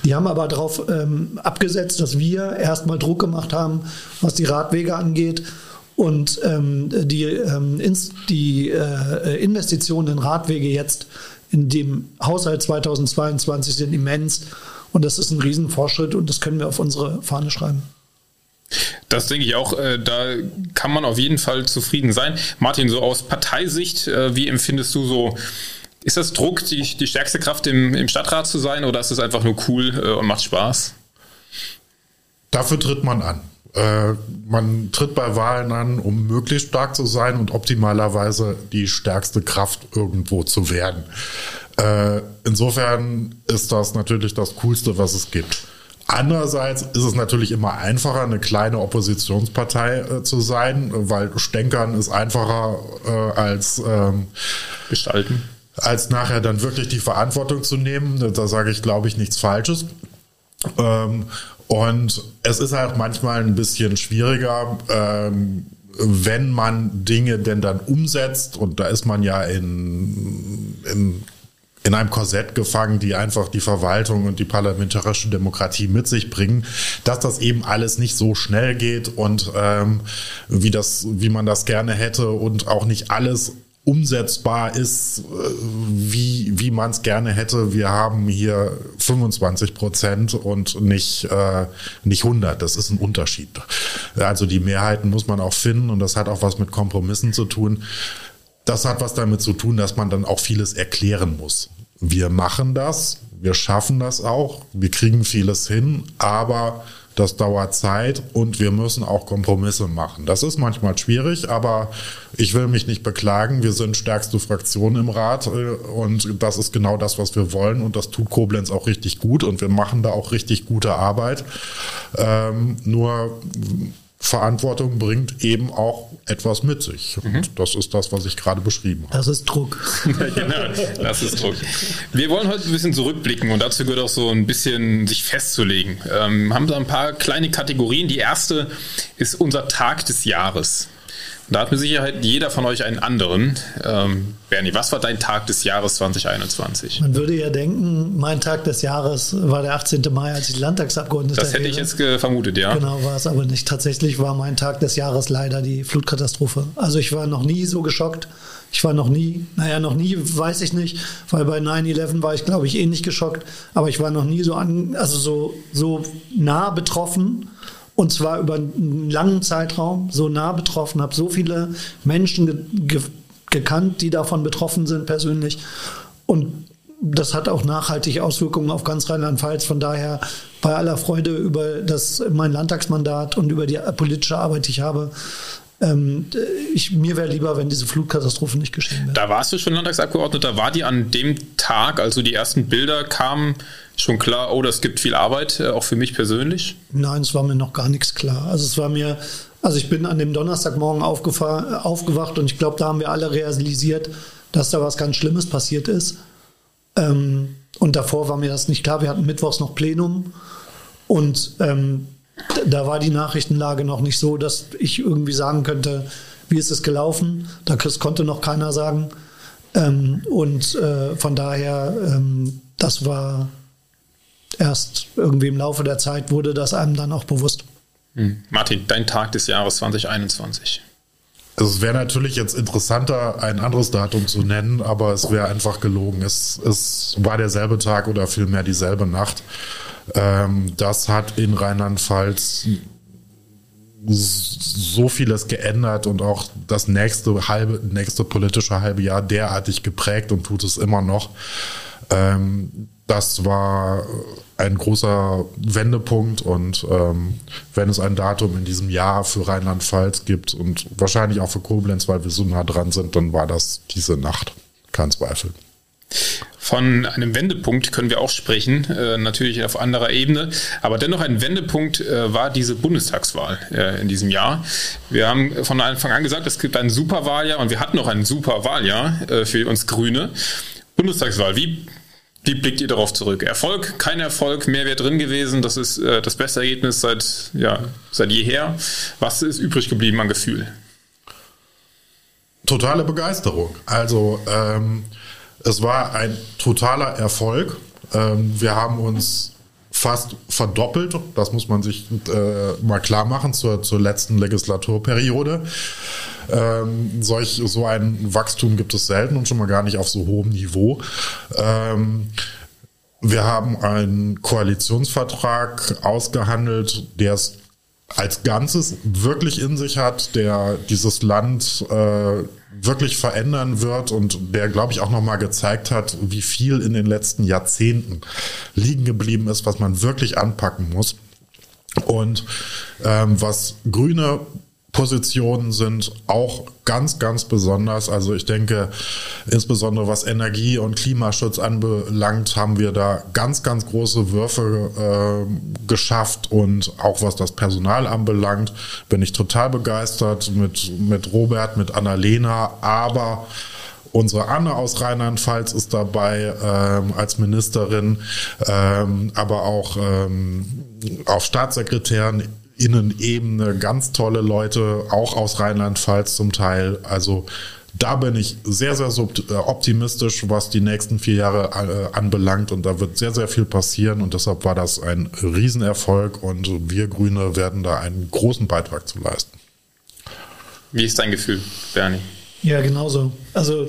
Die haben aber darauf ähm, abgesetzt, dass wir erstmal Druck gemacht haben, was die Radwege angeht. Und ähm, die, ähm, die äh, Investitionen in Radwege jetzt in dem Haushalt 2022 sind immens. Und das ist ein Riesenfortschritt und das können wir auf unsere Fahne schreiben. Das denke ich auch. Äh, da kann man auf jeden Fall zufrieden sein. Martin, so aus Parteisicht, äh, wie empfindest du so ist das Druck, die, die stärkste Kraft im, im Stadtrat zu sein oder ist es einfach nur cool äh, und macht Spaß? Dafür tritt man an. Äh, man tritt bei Wahlen an, um möglichst stark zu sein und optimalerweise die stärkste Kraft irgendwo zu werden. Äh, insofern ist das natürlich das Coolste, was es gibt. Andererseits ist es natürlich immer einfacher, eine kleine Oppositionspartei äh, zu sein, weil Stänkern ist einfacher äh, als ähm, gestalten als nachher dann wirklich die Verantwortung zu nehmen. Da sage ich, glaube ich, nichts Falsches. Ähm, und es ist halt manchmal ein bisschen schwieriger, ähm, wenn man Dinge denn dann umsetzt. Und da ist man ja in, in, in einem Korsett gefangen, die einfach die Verwaltung und die parlamentarische Demokratie mit sich bringen, dass das eben alles nicht so schnell geht und ähm, wie das, wie man das gerne hätte und auch nicht alles umsetzbar ist, äh, wie, wie man es gerne hätte. Wir haben hier 25 Prozent und nicht, äh, nicht 100. Das ist ein Unterschied. Also die Mehrheiten muss man auch finden und das hat auch was mit Kompromissen zu tun. Das hat was damit zu tun, dass man dann auch vieles erklären muss. Wir machen das, wir schaffen das auch, wir kriegen vieles hin, aber das dauert Zeit und wir müssen auch Kompromisse machen. Das ist manchmal schwierig, aber ich will mich nicht beklagen. Wir sind stärkste Fraktion im Rat äh, und das ist genau das, was wir wollen und das tut Koblenz auch richtig gut und wir machen da auch richtig gute Arbeit. Ähm, nur Verantwortung bringt eben auch etwas mit sich. Und mhm. das ist das, was ich gerade beschrieben habe. Das ist Druck. genau, das ist Druck. Wir wollen heute ein bisschen zurückblicken und dazu gehört auch so ein bisschen sich festzulegen. Ähm, haben da ein paar kleine Kategorien. Die erste ist unser Tag des Jahres. Da hat mit Sicherheit jeder von euch einen anderen. Ähm, Bernie, was war dein Tag des Jahres 2021? Man würde ja denken, mein Tag des Jahres war der 18. Mai, als ich Landtagsabgeordneter Das hätte ich jetzt vermutet, ja. Genau, war es aber nicht. Tatsächlich war mein Tag des Jahres leider die Flutkatastrophe. Also ich war noch nie so geschockt. Ich war noch nie, naja, noch nie, weiß ich nicht, weil bei 9-11 war ich, glaube ich, ähnlich eh geschockt, aber ich war noch nie so an, also so, so nah betroffen und zwar über einen langen Zeitraum so nah betroffen, habe so viele Menschen ge ge gekannt, die davon betroffen sind persönlich. Und das hat auch nachhaltige Auswirkungen auf ganz Rheinland-Pfalz. Von daher bei aller Freude über das, mein Landtagsmandat und über die politische Arbeit, die ich habe, ähm, ich, mir wäre lieber, wenn diese Flutkatastrophe nicht geschehen wäre. Da warst du schon Landtagsabgeordneter. War die an dem Tag, also die ersten Bilder kamen, schon klar, oh, das gibt viel Arbeit, äh, auch für mich persönlich? Nein, es war mir noch gar nichts klar. Also es war mir, also ich bin an dem Donnerstagmorgen aufgewacht und ich glaube, da haben wir alle realisiert, dass da was ganz Schlimmes passiert ist. Ähm, und davor war mir das nicht klar. Wir hatten mittwochs noch Plenum und ähm, da war die Nachrichtenlage noch nicht so, dass ich irgendwie sagen könnte, wie ist es gelaufen. Da konnte noch keiner sagen. Ähm, und äh, von daher, ähm, das war erst irgendwie im Laufe der Zeit wurde das einem dann auch bewusst. Hm. Martin, dein Tag des Jahres 2021. Also es wäre natürlich jetzt interessanter, ein anderes Datum zu nennen, aber es wäre einfach gelogen. Es, es war derselbe Tag oder vielmehr dieselbe Nacht. Ähm, das hat in Rheinland-Pfalz so vieles geändert und auch das nächste halbe, nächste politische halbe Jahr derartig geprägt und tut es immer noch. Ähm, das war ein großer Wendepunkt und ähm, wenn es ein Datum in diesem Jahr für Rheinland-Pfalz gibt und wahrscheinlich auch für Koblenz, weil wir so nah dran sind, dann war das diese Nacht. Kein Zweifel. Von einem Wendepunkt können wir auch sprechen, äh, natürlich auf anderer Ebene. Aber dennoch ein Wendepunkt äh, war diese Bundestagswahl äh, in diesem Jahr. Wir haben von Anfang an gesagt, es gibt ein Superwahljahr und wir hatten noch ein Superwahljahr für uns Grüne. Bundestagswahl, wie Wie blickt ihr darauf zurück? Erfolg, kein Erfolg, mehr wäre drin gewesen. Das ist das beste Ergebnis seit, ja, seit jeher. Was ist übrig geblieben an Gefühl? Totale Begeisterung. Also ähm, es war ein totaler Erfolg. Ähm, wir haben uns fast verdoppelt. Das muss man sich äh, mal klar machen zur, zur letzten Legislaturperiode. Ähm, solch, so ein Wachstum gibt es selten und schon mal gar nicht auf so hohem Niveau. Ähm, wir haben einen Koalitionsvertrag ausgehandelt, der es als Ganzes wirklich in sich hat, der dieses Land äh, wirklich verändern wird und der, glaube ich, auch nochmal gezeigt hat, wie viel in den letzten Jahrzehnten liegen geblieben ist, was man wirklich anpacken muss. Und ähm, was Grüne Positionen sind auch ganz, ganz besonders. Also ich denke, insbesondere was Energie- und Klimaschutz anbelangt, haben wir da ganz, ganz große Würfe äh, geschafft. Und auch was das Personal anbelangt, bin ich total begeistert mit, mit Robert, mit Annalena, aber Unsere Anne aus Rheinland-Pfalz ist dabei ähm, als Ministerin, ähm, aber auch ähm, auf Staatssekretären Innenebene, ganz tolle Leute, auch aus Rheinland-Pfalz zum Teil. Also da bin ich sehr, sehr äh, optimistisch, was die nächsten vier Jahre äh, anbelangt. Und da wird sehr, sehr viel passieren. Und deshalb war das ein Riesenerfolg. Und wir Grüne werden da einen großen Beitrag zu leisten. Wie ist dein Gefühl, Bernie? Ja, genauso. Also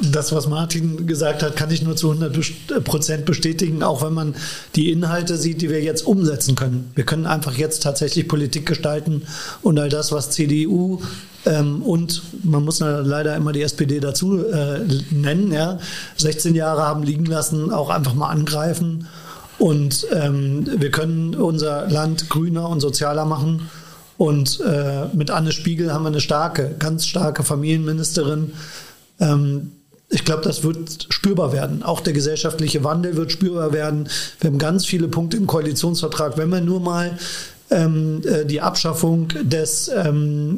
das, was Martin gesagt hat, kann ich nur zu 100 Prozent bestätigen, auch wenn man die Inhalte sieht, die wir jetzt umsetzen können. Wir können einfach jetzt tatsächlich Politik gestalten und all das, was CDU ähm, und man muss leider immer die SPD dazu äh, nennen, ja, 16 Jahre haben liegen lassen, auch einfach mal angreifen. Und ähm, wir können unser Land grüner und sozialer machen. Und äh, mit Anne Spiegel haben wir eine starke, ganz starke Familienministerin. Ähm, ich glaube, das wird spürbar werden. Auch der gesellschaftliche Wandel wird spürbar werden. Wir haben ganz viele Punkte im Koalitionsvertrag. Wenn wir nur mal ähm, äh, die Abschaffung des ähm,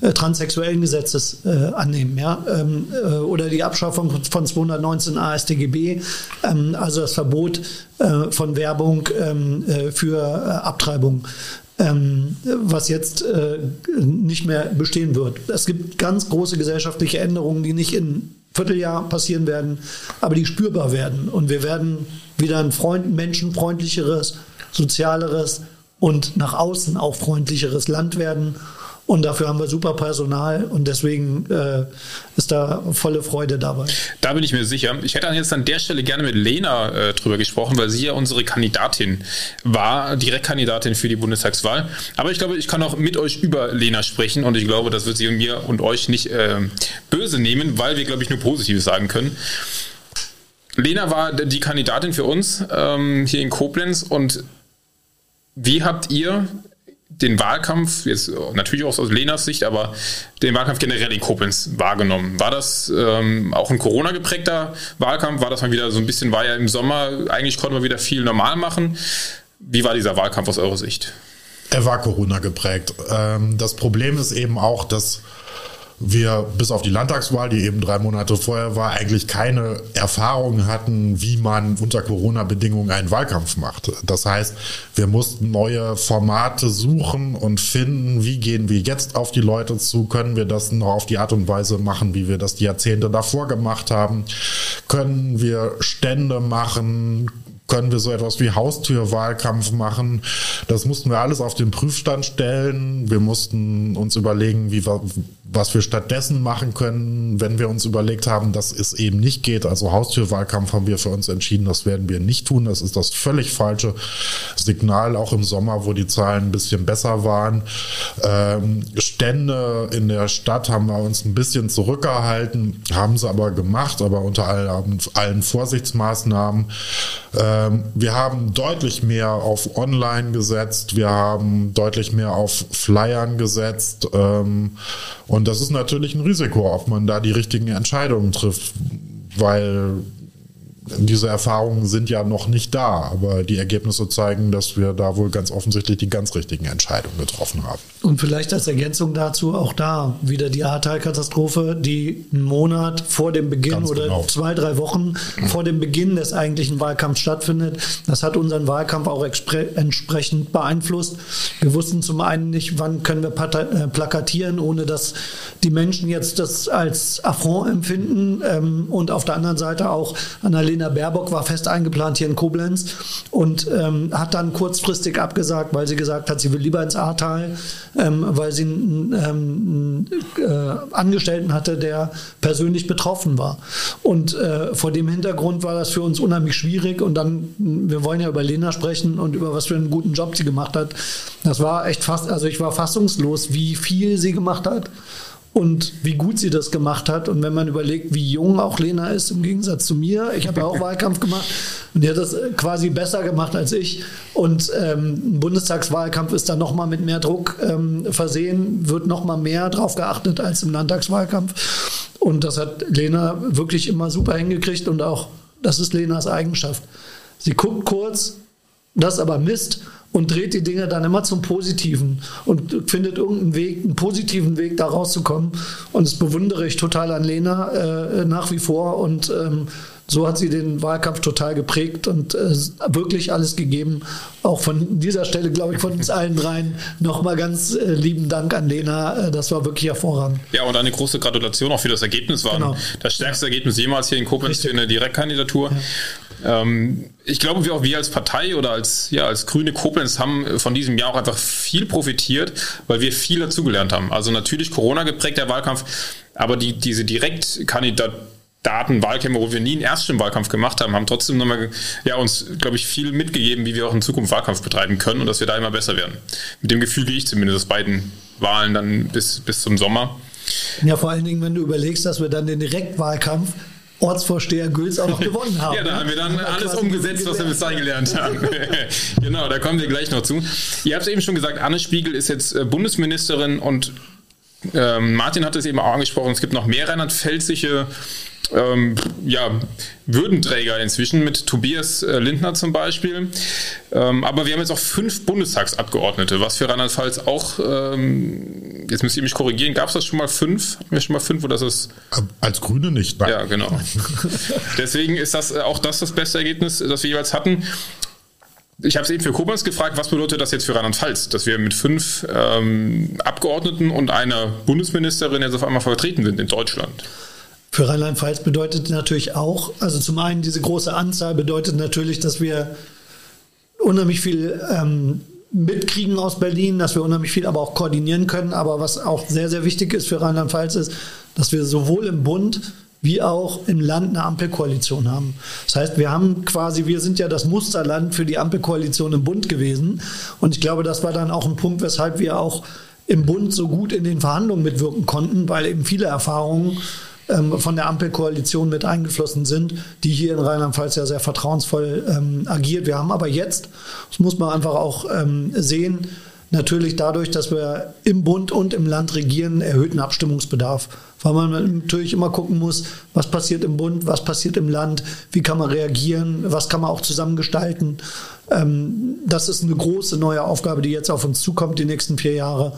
äh, transsexuellen Gesetzes äh, annehmen, ja, ähm, äh, oder die Abschaffung von 219 AStGB, ähm, also das Verbot äh, von Werbung ähm, äh, für Abtreibung ähm, was jetzt äh, nicht mehr bestehen wird. Es gibt ganz große gesellschaftliche Änderungen, die nicht in Vierteljahr passieren werden, aber die spürbar werden. Und wir werden wieder ein Freund, menschenfreundlicheres, sozialeres und nach außen auch freundlicheres Land werden. Und dafür haben wir super Personal und deswegen äh, ist da volle Freude dabei. Da bin ich mir sicher. Ich hätte jetzt an der Stelle gerne mit Lena äh, drüber gesprochen, weil sie ja unsere Kandidatin war, Direktkandidatin für die Bundestagswahl. Aber ich glaube, ich kann auch mit euch über Lena sprechen und ich glaube, das wird sie mir und euch nicht äh, böse nehmen, weil wir, glaube ich, nur Positives sagen können. Lena war die Kandidatin für uns ähm, hier in Koblenz und wie habt ihr den Wahlkampf, jetzt natürlich auch aus Lenas Sicht, aber den Wahlkampf generell in Koblenz wahrgenommen? War das ähm, auch ein Corona geprägter Wahlkampf? War das mal wieder so ein bisschen, war ja im Sommer, eigentlich konnte man wieder viel normal machen. Wie war dieser Wahlkampf aus eurer Sicht? Er war Corona geprägt. Ähm, das Problem ist eben auch, dass wir bis auf die Landtagswahl, die eben drei Monate vorher war, eigentlich keine Erfahrungen hatten, wie man unter Corona-Bedingungen einen Wahlkampf macht. Das heißt, wir mussten neue Formate suchen und finden, wie gehen wir jetzt auf die Leute zu, können wir das noch auf die Art und Weise machen, wie wir das die Jahrzehnte davor gemacht haben, können wir Stände machen, können wir so etwas wie Haustürwahlkampf machen. Das mussten wir alles auf den Prüfstand stellen. Wir mussten uns überlegen, wie wir, was wir stattdessen machen können, wenn wir uns überlegt haben, dass es eben nicht geht. Also Haustürwahlkampf haben wir für uns entschieden, das werden wir nicht tun. Das ist das völlig falsche Signal, auch im Sommer, wo die Zahlen ein bisschen besser waren. Ähm, Stände in der Stadt haben wir uns ein bisschen zurückgehalten, haben sie aber gemacht, aber unter allen, allen Vorsichtsmaßnahmen. Ähm, wir haben deutlich mehr auf Online gesetzt, wir haben deutlich mehr auf Flyern gesetzt ähm, und das ist natürlich ein Risiko, ob man da die richtigen Entscheidungen trifft, weil diese Erfahrungen sind ja noch nicht da, aber die Ergebnisse zeigen, dass wir da wohl ganz offensichtlich die ganz richtigen Entscheidungen getroffen haben. Und vielleicht als Ergänzung dazu auch da wieder die Ahrtal-Katastrophe, die einen Monat vor dem Beginn ganz oder genau. zwei, drei Wochen vor dem Beginn des eigentlichen Wahlkampfs stattfindet. Das hat unseren Wahlkampf auch entsprechend beeinflusst. Wir wussten zum einen nicht, wann können wir äh, plakatieren, ohne dass die Menschen jetzt das als Affront empfinden ähm, und auf der anderen Seite auch Annalena Baerbock war fest eingeplant hier in Koblenz und ähm, hat dann kurzfristig abgesagt, weil sie gesagt hat, sie will lieber ins Ahrtal, ähm, weil sie einen, ähm, äh, Angestellten hatte, der persönlich betroffen war. Und äh, vor dem Hintergrund war das für uns unheimlich schwierig und dann, wir wollen ja über Lena sprechen und über was für einen guten Job sie gemacht hat. Das war echt fast, also ich war fassungslos, wie viel sie gemacht hat und wie gut sie das gemacht hat. Und wenn man überlegt, wie jung auch Lena ist, im Gegensatz zu mir, ich habe ja auch Wahlkampf gemacht und die hat das quasi besser gemacht als ich. Und ähm, ein Bundestagswahlkampf ist dann nochmal mit mehr Druck ähm, versehen, wird nochmal mehr drauf geachtet als im Landtagswahlkampf. Und das hat Lena wirklich immer super hingekriegt und auch, das ist Lenas Eigenschaft. Sie guckt kurz, das aber Mist und dreht die Dinge dann immer zum Positiven und findet irgendeinen Weg, einen positiven Weg da rauszukommen. Und das bewundere ich total an Lena äh, nach wie vor. Und ähm, so hat sie den Wahlkampf total geprägt und äh, wirklich alles gegeben. Auch von dieser Stelle, glaube ich, von uns allen dreien nochmal ganz äh, lieben Dank an Lena. Äh, das war wirklich hervorragend. Ja, und eine große Gratulation auch für das Ergebnis. War genau. das stärkste Ergebnis jemals hier in Koblenz Richtig. für eine Direktkandidatur. Ja. Ähm, ich glaube, wir auch wir als Partei oder als, ja, als Grüne Koblenz haben von diesem Jahr auch einfach viel profitiert, weil wir viel dazugelernt haben. Also natürlich Corona geprägt der Wahlkampf, aber die, diese Direktkandidaten Wahlkämpfe, wo wir nie einen Erststimmenwahlkampf gemacht haben, haben trotzdem nochmal ja, uns, glaube ich, viel mitgegeben, wie wir auch in Zukunft Wahlkampf betreiben können und dass wir da immer besser werden. Mit dem Gefühl gehe ich zumindest aus beiden Wahlen dann bis, bis zum Sommer. Ja, vor allen Dingen, wenn du überlegst, dass wir dann den Direktwahlkampf Ortsvorsteher Güls auch noch gewonnen haben. ja, da haben wir dann alles umgesetzt, was wir bis dahin gelernt haben. genau, da kommen wir gleich noch zu. Ihr habt es eben schon gesagt, Anne Spiegel ist jetzt äh, Bundesministerin und ähm, Martin hat es eben auch angesprochen, es gibt noch mehr rheinland-pfälzische ähm, ja, Würdenträger inzwischen mit Tobias äh, Lindner zum Beispiel. Ähm, aber wir haben jetzt auch fünf Bundestagsabgeordnete, was für Rheinland-Pfalz auch, ähm, jetzt müsst ihr mich korrigieren, gab es das schon mal fünf? Haben wir schon mal fünf oder ist das? Als Grüne nicht. Nein. Ja, genau. Deswegen ist das äh, auch das das beste Ergebnis, das wir jeweils hatten. Ich habe es eben für Koblenz gefragt, was bedeutet das jetzt für Rheinland-Pfalz, dass wir mit fünf ähm, Abgeordneten und einer Bundesministerin jetzt auf einmal vertreten sind in Deutschland? Für Rheinland-Pfalz bedeutet natürlich auch, also zum einen diese große Anzahl bedeutet natürlich, dass wir unheimlich viel ähm, mitkriegen aus Berlin, dass wir unheimlich viel aber auch koordinieren können. Aber was auch sehr, sehr wichtig ist für Rheinland-Pfalz ist, dass wir sowohl im Bund wie auch im Land eine Ampelkoalition haben. Das heißt, wir haben quasi, wir sind ja das Musterland für die Ampelkoalition im Bund gewesen. Und ich glaube, das war dann auch ein Punkt, weshalb wir auch im Bund so gut in den Verhandlungen mitwirken konnten, weil eben viele Erfahrungen ähm, von der Ampelkoalition mit eingeflossen sind, die hier in Rheinland-Pfalz ja sehr vertrauensvoll ähm, agiert. Wir haben aber jetzt, das muss man einfach auch ähm, sehen, natürlich dadurch, dass wir im Bund und im Land regieren, erhöhten Abstimmungsbedarf. Weil man natürlich immer gucken muss, was passiert im Bund, was passiert im Land, wie kann man reagieren, was kann man auch zusammengestalten. Ähm, das ist eine große neue Aufgabe, die jetzt auf uns zukommt, die nächsten vier Jahre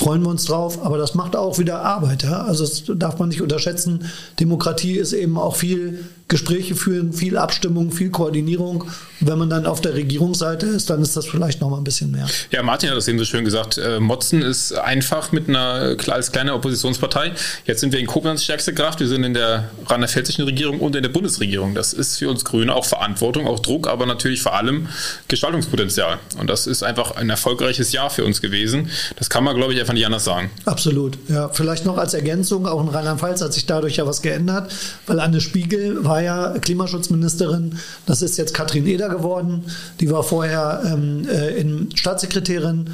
freuen wir uns drauf. Aber das macht auch wieder Arbeit. Ja? Also das darf man nicht unterschätzen. Demokratie ist eben auch viel Gespräche führen, viel Abstimmung, viel Koordinierung. Und wenn man dann auf der Regierungsseite ist, dann ist das vielleicht noch mal ein bisschen mehr. Ja, Martin hat das eben so schön gesagt. Äh, Motzen ist einfach mit einer als kleine Oppositionspartei. Jetzt sind wir in Koblenz stärkste Kraft. Wir sind in der rheinland-pfälzischen Regierung und in der Bundesregierung. Das ist für uns Grüne auch Verantwortung, auch Druck, aber natürlich vor allem Gestaltungspotenzial. Und das ist einfach ein erfolgreiches Jahr für uns gewesen. Das kann man, glaube ich, einfach nicht anders sagen. Absolut. Ja, vielleicht noch als Ergänzung, auch in Rheinland-Pfalz hat sich dadurch ja was geändert, weil Anne Spiegel war ja Klimaschutzministerin. Das ist jetzt Katrin Eder geworden. Die war vorher ähm, äh, in Staatssekretärin.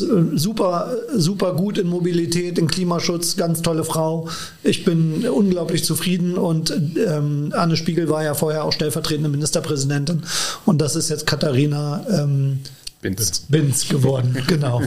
Äh, super, super gut in Mobilität, in Klimaschutz, ganz tolle Frau. Ich bin unglaublich zufrieden und ähm, Anne Spiegel war ja vorher auch stellvertretende Ministerpräsidentin und das ist jetzt Katharina ähm, Binz. Binz geworden, genau.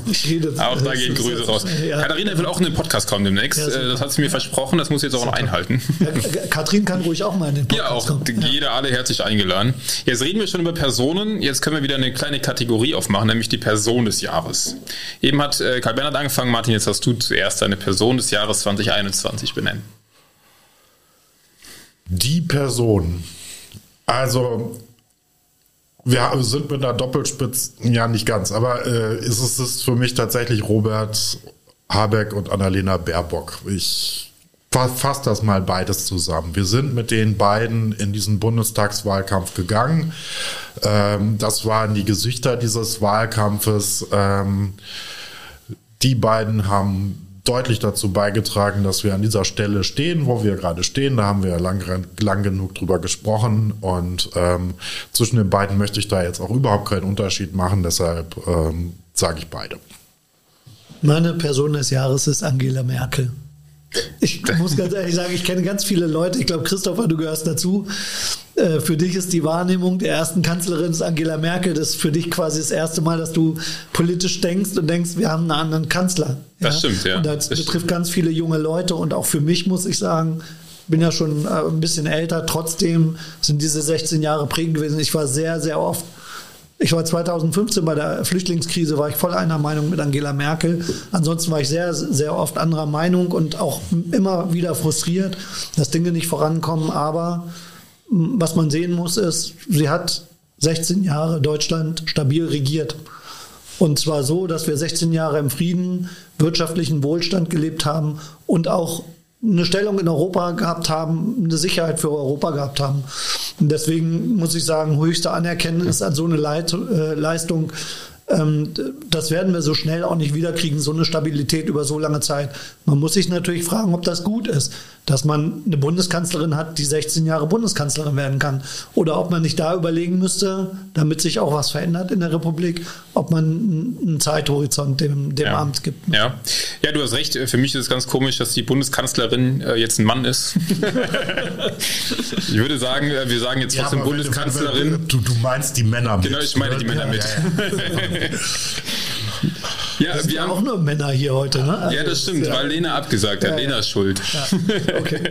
Auch da gehen Grüße raus. Ja. Katharina will auch in den Podcast kommen demnächst. Ja, das hat sie mir versprochen, das muss sie jetzt auch noch einhalten. Ja, Katrin kann ruhig auch mal in den Podcast ja, auch, kommen. Jeder alle herzlich eingeladen. Jetzt reden wir schon über Personen, jetzt können wir wieder eine kleine Kategorie aufmachen, nämlich die Person des Jahres. Eben hat äh, Karl Bernhard angefangen, Martin, jetzt hast du zuerst eine Person des Jahres 2021 benennen. Die Person. Also wir sind mit einer Doppelspitze, ja nicht ganz, aber äh, ist es ist für mich tatsächlich Robert Habeck und Annalena Baerbock. Ich fasse das mal beides zusammen. Wir sind mit den beiden in diesen Bundestagswahlkampf gegangen. Ähm, das waren die Gesichter dieses Wahlkampfes. Ähm, die beiden haben deutlich dazu beigetragen, dass wir an dieser Stelle stehen, wo wir gerade stehen. Da haben wir lang, lang genug drüber gesprochen und ähm, zwischen den beiden möchte ich da jetzt auch überhaupt keinen Unterschied machen. Deshalb ähm, sage ich beide. Meine Person des Jahres ist Angela Merkel. Ich muss ganz ehrlich sagen, ich kenne ganz viele Leute. Ich glaube, Christopher, du gehörst dazu. Äh, für dich ist die Wahrnehmung der ersten Kanzlerin ist Angela Merkel. Das ist für dich quasi das erste Mal, dass du politisch denkst und denkst, wir haben einen anderen Kanzler. Das ja? stimmt, ja. Und das, das betrifft ganz viele junge Leute und auch für mich muss ich sagen, bin ja schon äh, ein bisschen älter. Trotzdem sind diese 16 Jahre prägend gewesen. Ich war sehr, sehr oft ich war 2015 bei der Flüchtlingskrise, war ich voll einer Meinung mit Angela Merkel. Ansonsten war ich sehr, sehr oft anderer Meinung und auch immer wieder frustriert, dass Dinge nicht vorankommen. Aber was man sehen muss, ist, sie hat 16 Jahre Deutschland stabil regiert. Und zwar so, dass wir 16 Jahre im Frieden, wirtschaftlichen Wohlstand gelebt haben und auch eine Stellung in Europa gehabt haben, eine Sicherheit für Europa gehabt haben. Und deswegen muss ich sagen, höchste Anerkenntnis an so eine Leit äh, Leistung ähm, das werden wir so schnell auch nicht wiederkriegen, so eine Stabilität über so lange Zeit. Man muss sich natürlich fragen, ob das gut ist, dass man eine Bundeskanzlerin hat, die 16 Jahre Bundeskanzlerin werden kann. Oder ob man nicht da überlegen müsste, damit sich auch was verändert in der Republik, ob man einen Zeithorizont dem, dem ja. Amt gibt. Ja. ja, du hast recht. Für mich ist es ganz komisch, dass die Bundeskanzlerin äh, jetzt ein Mann ist. ich würde sagen, äh, wir sagen jetzt trotzdem ja, Bundeskanzlerin. Du, du, meinst die Männer mit. Genau, ich meine die Männer mit. ja, das wir haben auch nur Männer hier heute, ne? Also ja, das stimmt, ja, weil Lena abgesagt hat. Ja, Lena ist schuld. Okay.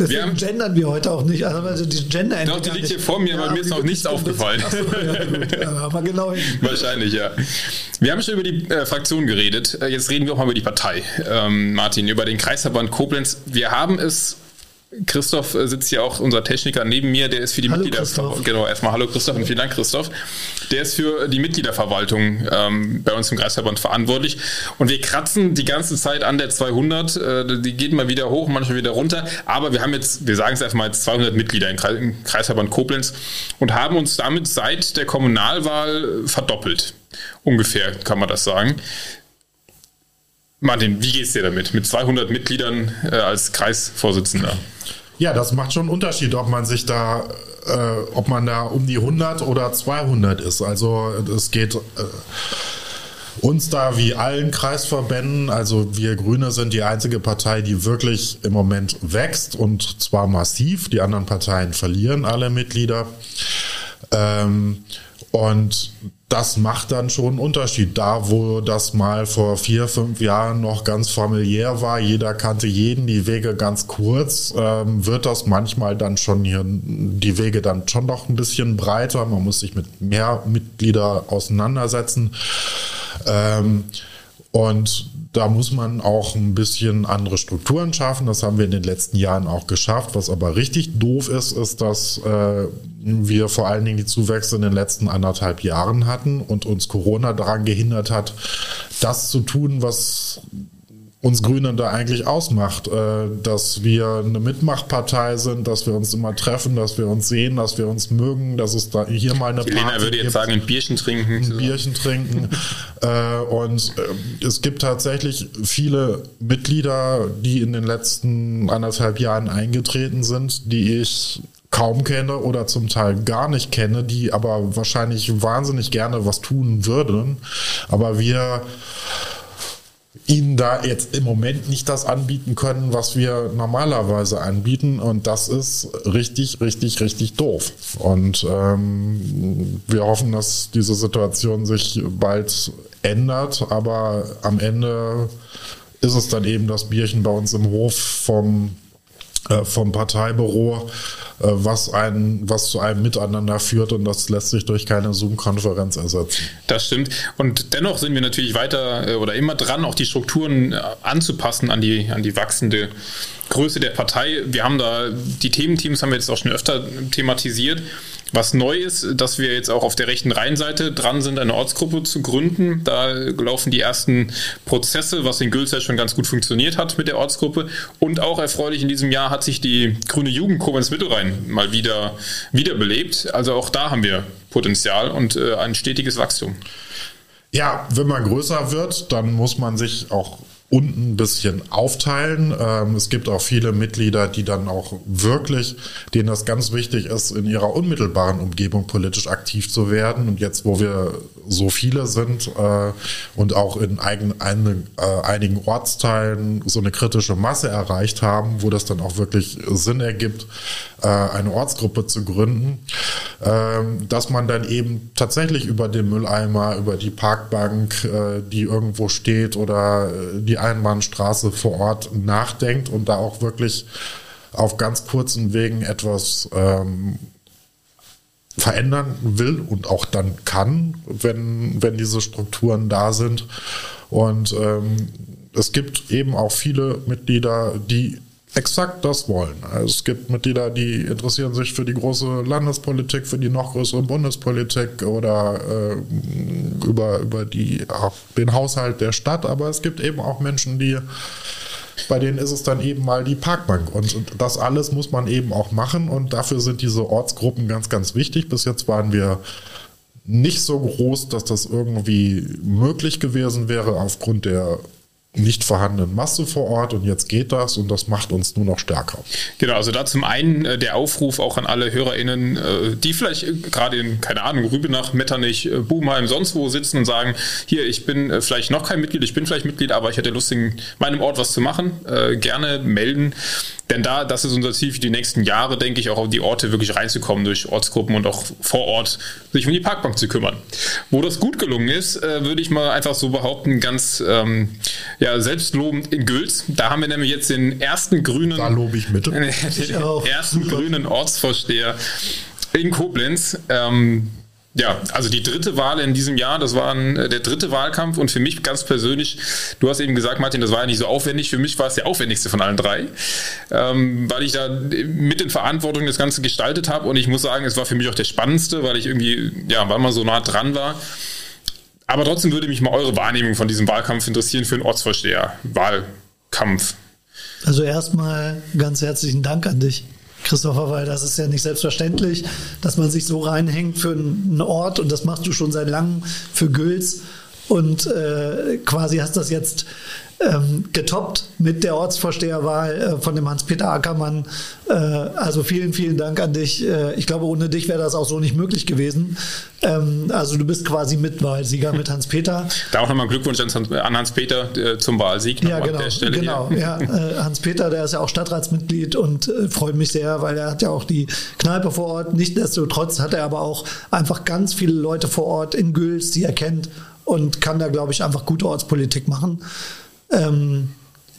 Deswegen wir haben, gendern wir heute auch nicht. Also die Gender Doch, die liegt hier vor mir, aber mir ist noch nichts aufgefallen. ja, aber genau hin. Wahrscheinlich, ja. Wir haben schon über die äh, Fraktion geredet. Äh, jetzt reden wir auch mal über die Partei. Ähm, Martin, über den Kreisverband Koblenz. Wir haben es Christoph äh, sitzt hier auch, unser Techniker neben mir, der ist für die hallo Mitgliederverwaltung. Genau, erstmal hallo Christoph und vielen Dank, Christoph. Der ist für die Mitgliederverwaltung ähm, bei uns im Kreisverband verantwortlich. Und wir kratzen die ganze Zeit an der 200. Äh, die geht mal wieder hoch, manchmal wieder runter. Aber wir haben jetzt, wir sagen es einfach mal, jetzt 200 Mitglieder im, Kreis, im Kreisverband Koblenz und haben uns damit seit der Kommunalwahl verdoppelt. Ungefähr kann man das sagen. Martin, wie geht es dir damit, mit 200 Mitgliedern äh, als Kreisvorsitzender? Ja, das macht schon einen Unterschied, ob man sich da, äh, ob man da um die 100 oder 200 ist. Also es geht äh, uns da wie allen Kreisverbänden, also wir Grüne sind die einzige Partei, die wirklich im Moment wächst und zwar massiv. Die anderen Parteien verlieren alle Mitglieder. Ähm, und das macht dann schon einen Unterschied. Da, wo das mal vor vier, fünf Jahren noch ganz familiär war, jeder kannte jeden, die Wege ganz kurz, ähm, wird das manchmal dann schon hier, die Wege dann schon noch ein bisschen breiter. Man muss sich mit mehr Mitglieder auseinandersetzen. Ähm, und da muss man auch ein bisschen andere Strukturen schaffen. Das haben wir in den letzten Jahren auch geschafft. Was aber richtig doof ist, ist, dass äh, wir vor allen Dingen die Zuwächse in den letzten anderthalb Jahren hatten und uns Corona daran gehindert hat, das zu tun, was uns Grünen da eigentlich ausmacht, äh, dass wir eine Mitmachpartei sind, dass wir uns immer treffen, dass wir uns sehen, dass wir uns mögen, dass es da hier mal eine Helena Party würde jetzt gibt, sagen, ein Bierchen trinken. Ein Bierchen trinken. Äh, und äh, es gibt tatsächlich viele Mitglieder, die in den letzten anderthalb Jahren eingetreten sind, die ich kaum kenne oder zum Teil gar nicht kenne, die aber wahrscheinlich wahnsinnig gerne was tun würden. Aber wir ihnen da jetzt im Moment nicht das anbieten können, was wir normalerweise anbieten. Und das ist richtig, richtig, richtig doof. Und ähm, wir hoffen, dass diese Situation sich bald ändert. Aber am Ende ist es dann eben das Bierchen bei uns im Hof vom vom Parteibüro, äh, was, ein, was zu einem Miteinander führt und das lässt sich durch keine Zoom-Konferenz ersetzen. Das stimmt. Und dennoch sind wir natürlich weiter äh, oder immer dran, auch die Strukturen anzupassen an die, an die wachsende Größe der Partei. Wir haben da die Thementeams haben wir jetzt auch schon öfter thematisiert. Was neu ist, dass wir jetzt auch auf der rechten Rheinseite dran sind, eine Ortsgruppe zu gründen. Da laufen die ersten Prozesse, was in Gülzer schon ganz gut funktioniert hat mit der Ortsgruppe. Und auch erfreulich in diesem Jahr hat sich die Grüne Jugend Koblenz Mittelrhein mal wieder wiederbelebt. Also auch da haben wir Potenzial und äh, ein stetiges Wachstum. Ja, wenn man größer wird, dann muss man sich auch unten ein bisschen aufteilen. Ähm, es gibt auch viele Mitglieder, die dann auch wirklich, denen das ganz wichtig ist, in ihrer unmittelbaren Umgebung politisch aktiv zu werden. Und jetzt, wo wir so viele sind äh, und auch in eigen, ein, äh, einigen Ortsteilen so eine kritische Masse erreicht haben, wo das dann auch wirklich Sinn ergibt, äh, eine Ortsgruppe zu gründen, ähm, dass man dann eben tatsächlich über den Mülleimer, über die Parkbank, äh, die irgendwo steht oder äh, die Einbahnstraße vor Ort nachdenkt und da auch wirklich auf ganz kurzen Wegen etwas ähm, verändern will und auch dann kann, wenn, wenn diese Strukturen da sind. Und ähm, es gibt eben auch viele Mitglieder, die exakt das wollen. Also es gibt Mitglieder, die interessieren sich für die große Landespolitik, für die noch größere Bundespolitik oder äh, über, über die, den Haushalt der Stadt, aber es gibt eben auch Menschen, die bei denen ist es dann eben mal die Parkbank. Und, und das alles muss man eben auch machen und dafür sind diese Ortsgruppen ganz, ganz wichtig. Bis jetzt waren wir nicht so groß, dass das irgendwie möglich gewesen wäre aufgrund der nicht vorhandenen Masse vor Ort und jetzt geht das und das macht uns nur noch stärker. Genau, also da zum einen äh, der Aufruf auch an alle HörerInnen, äh, die vielleicht äh, gerade in, keine Ahnung, Rübenach, Metternich, Boomheim, sonst wo sitzen und sagen, hier, ich bin vielleicht noch kein Mitglied, ich bin vielleicht Mitglied, aber ich hätte Lust, in meinem Ort was zu machen, gerne melden. Denn da, das ist unser Ziel für die nächsten Jahre, denke ich, auch auf die Orte wirklich reinzukommen durch Ortsgruppen und auch vor Ort sich um die Parkbank zu kümmern. Wo das gut gelungen ist, würde ich mal einfach so behaupten, ganz ähm, ja, selbstlobend in Gülz. Da haben wir nämlich jetzt den ersten grünen, da lobe ich mit. den ersten grünen Ortsvorsteher in Koblenz. Ähm, ja, also die dritte Wahl in diesem Jahr, das war ein, äh, der dritte Wahlkampf und für mich ganz persönlich, du hast eben gesagt, Martin, das war ja nicht so aufwendig, für mich war es der aufwendigste von allen drei, ähm, weil ich da mit in Verantwortung das Ganze gestaltet habe und ich muss sagen, es war für mich auch der spannendste, weil ich irgendwie, ja, weil man so nah dran war. Aber trotzdem würde mich mal eure Wahrnehmung von diesem Wahlkampf interessieren für einen Ortsvorsteher. Wahlkampf. Also erstmal ganz herzlichen Dank an dich. Christopher, weil das ist ja nicht selbstverständlich, dass man sich so reinhängt für einen Ort und das machst du schon seit langem für Gülz und äh, quasi hast das jetzt ähm, getoppt mit der Ortsvorsteherwahl äh, von dem Hans-Peter Ackermann. Äh, also vielen, vielen Dank an dich. Äh, ich glaube, ohne dich wäre das auch so nicht möglich gewesen. Ähm, also du bist quasi Mitwahlsieger mit Hans-Peter. Da auch nochmal Glückwunsch an Hans-Peter äh, zum Wahlsieg. Ja, genau. genau ja, äh, Hans-Peter, der ist ja auch Stadtratsmitglied und äh, freut mich sehr, weil er hat ja auch die Kneipe vor Ort. Nichtsdestotrotz hat er aber auch einfach ganz viele Leute vor Ort in Güls, die er kennt und kann da, glaube ich, einfach gute Ortspolitik machen. Ähm,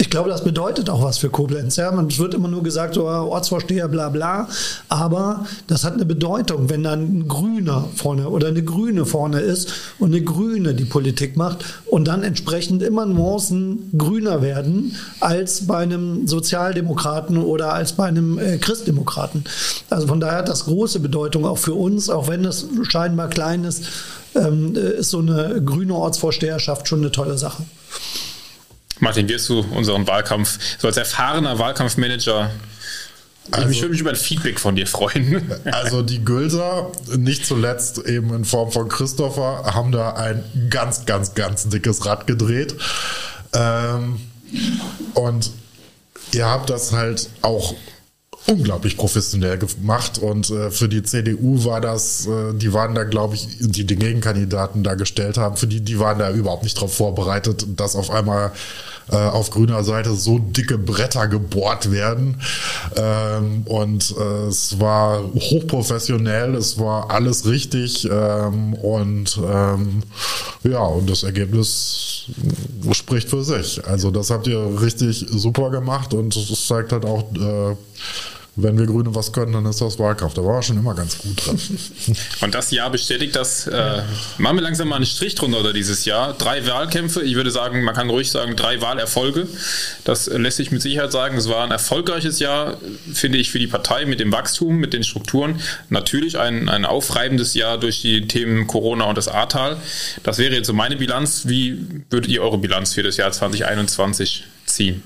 ich glaube, das bedeutet auch was für Koblenz. Ja? Man, es wird immer nur gesagt, so Ortsvorsteher, bla bla. Aber das hat eine Bedeutung, wenn dann ein Grüner vorne oder eine Grüne vorne ist und eine Grüne die Politik macht und dann entsprechend immer Nuancen grüner werden als bei einem Sozialdemokraten oder als bei einem äh, Christdemokraten. Also von daher hat das große Bedeutung auch für uns, auch wenn es scheinbar klein ist, ähm, äh, ist so eine grüne Ortsvorsteherschaft schon eine tolle Sache. Martin, wirst du unseren Wahlkampf so als erfahrener Wahlkampfmanager also, ich würde mich über ein Feedback von dir freuen. Also die Gülser, nicht zuletzt eben in Form von Christopher, haben da ein ganz, ganz, ganz dickes Rad gedreht. Ähm, und ihr habt das halt auch unglaublich professionell gemacht und äh, für die CDU war das, äh, die waren da, glaube ich, die die Gegenkandidaten da gestellt haben, für die, die waren da überhaupt nicht drauf vorbereitet, dass auf einmal äh, auf grüner Seite so dicke Bretter gebohrt werden. Ähm, und äh, es war hochprofessionell, es war alles richtig ähm, und ähm, ja, und das Ergebnis spricht für sich. Also das habt ihr richtig super gemacht und es zeigt halt auch, äh, wenn wir Grüne was können, dann ist das Wahlkampf. Da war er schon immer ganz gut drin. Und das Jahr bestätigt das. Äh, machen wir langsam mal einen Strich drunter oder dieses Jahr. Drei Wahlkämpfe, ich würde sagen, man kann ruhig sagen, drei Wahlerfolge. Das lässt sich mit Sicherheit sagen. Es war ein erfolgreiches Jahr, finde ich, für die Partei mit dem Wachstum, mit den Strukturen. Natürlich ein, ein aufreibendes Jahr durch die Themen Corona und das Ahrtal. Das wäre jetzt so meine Bilanz. Wie würdet ihr eure Bilanz für das Jahr 2021 ziehen?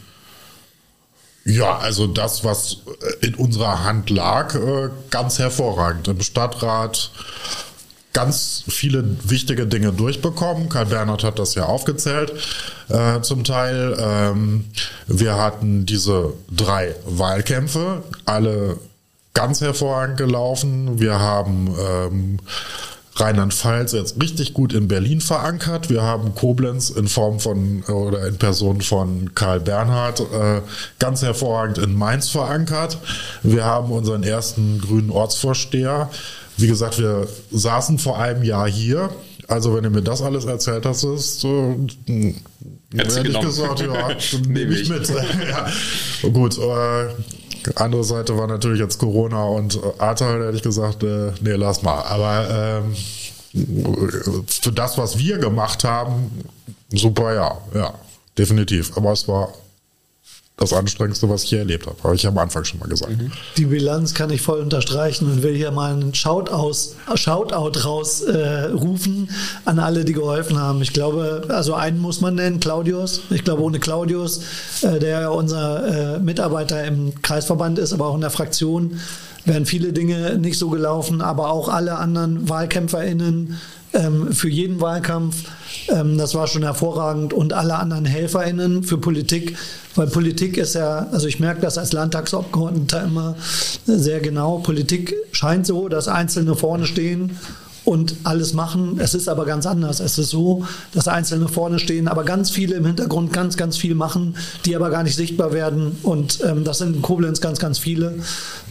Ja, also das, was in unserer Hand lag, äh, ganz hervorragend. Im Stadtrat ganz viele wichtige Dinge durchbekommen. Karl Bernhard hat das ja aufgezählt äh, zum Teil. Ähm, wir hatten diese drei Wahlkämpfe, alle ganz hervorragend gelaufen. Wir haben ähm, Rheinland-Pfalz jetzt richtig gut in Berlin verankert. Wir haben Koblenz in Form von oder in Person von Karl Bernhard äh, ganz hervorragend in Mainz verankert. Wir haben unseren ersten grünen Ortsvorsteher. Wie gesagt, wir saßen vor einem Jahr hier. Also wenn du mir das alles erzählt hast, ist äh, hätte ich gesagt, ja, nehme ich mit. ja. Gut, äh, andere Seite war natürlich jetzt Corona und äh, Ahrtal, hätte ich gesagt, äh, nee, lass mal. Aber ähm, für das, was wir gemacht haben, super, ja, ja, definitiv. Aber es war das Anstrengendste, was ich hier erlebt habe. Habe ich am Anfang schon mal gesagt. Mhm. Die Bilanz kann ich voll unterstreichen und will hier mal einen Shoutout, Shoutout rausrufen äh, an alle, die geholfen haben. Ich glaube, also einen muss man nennen, Claudius. Ich glaube, ohne Claudius, äh, der ja unser äh, Mitarbeiter im Kreisverband ist, aber auch in der Fraktion, wären viele Dinge nicht so gelaufen, aber auch alle anderen WahlkämpferInnen ähm, für jeden Wahlkampf. Ähm, das war schon hervorragend und alle anderen HelferInnen für Politik, weil Politik ist ja, also ich merke das als Landtagsabgeordneter immer sehr genau. Politik scheint so, dass Einzelne vorne stehen und alles machen. Es ist aber ganz anders. Es ist so, dass Einzelne vorne stehen, aber ganz viele im Hintergrund ganz, ganz viel machen, die aber gar nicht sichtbar werden. Und ähm, das sind in Koblenz ganz, ganz viele.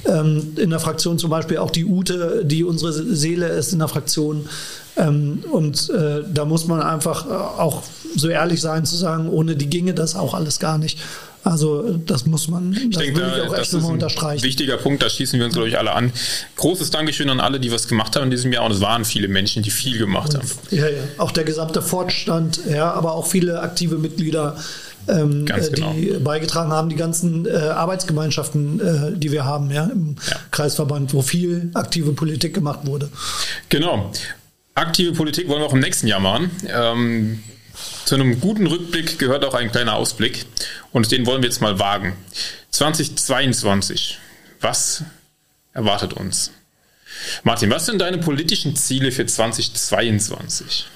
Ähm, in der Fraktion zum Beispiel auch die Ute, die unsere Seele ist in der Fraktion. Ähm, und äh, da muss man einfach äh, auch so ehrlich sein zu sagen, ohne die ginge das auch alles gar nicht. Also das muss man, ich das denke, ich auch echt nochmal unterstreichen. Wichtiger Punkt, da schließen wir uns, glaube ich, alle an. Großes Dankeschön an alle, die was gemacht haben in diesem Jahr. Und es waren viele Menschen, die viel gemacht und, haben. Ja, ja. Auch der gesamte Fortstand, ja, aber auch viele aktive Mitglieder, ähm, äh, genau. die beigetragen haben, die ganzen äh, Arbeitsgemeinschaften, äh, die wir haben, ja, im ja. Kreisverband, wo viel aktive Politik gemacht wurde. Genau. Aktive Politik wollen wir auch im nächsten Jahr machen. Ähm, zu einem guten Rückblick gehört auch ein kleiner Ausblick und den wollen wir jetzt mal wagen. 2022. Was erwartet uns? Martin, was sind deine politischen Ziele für 2022?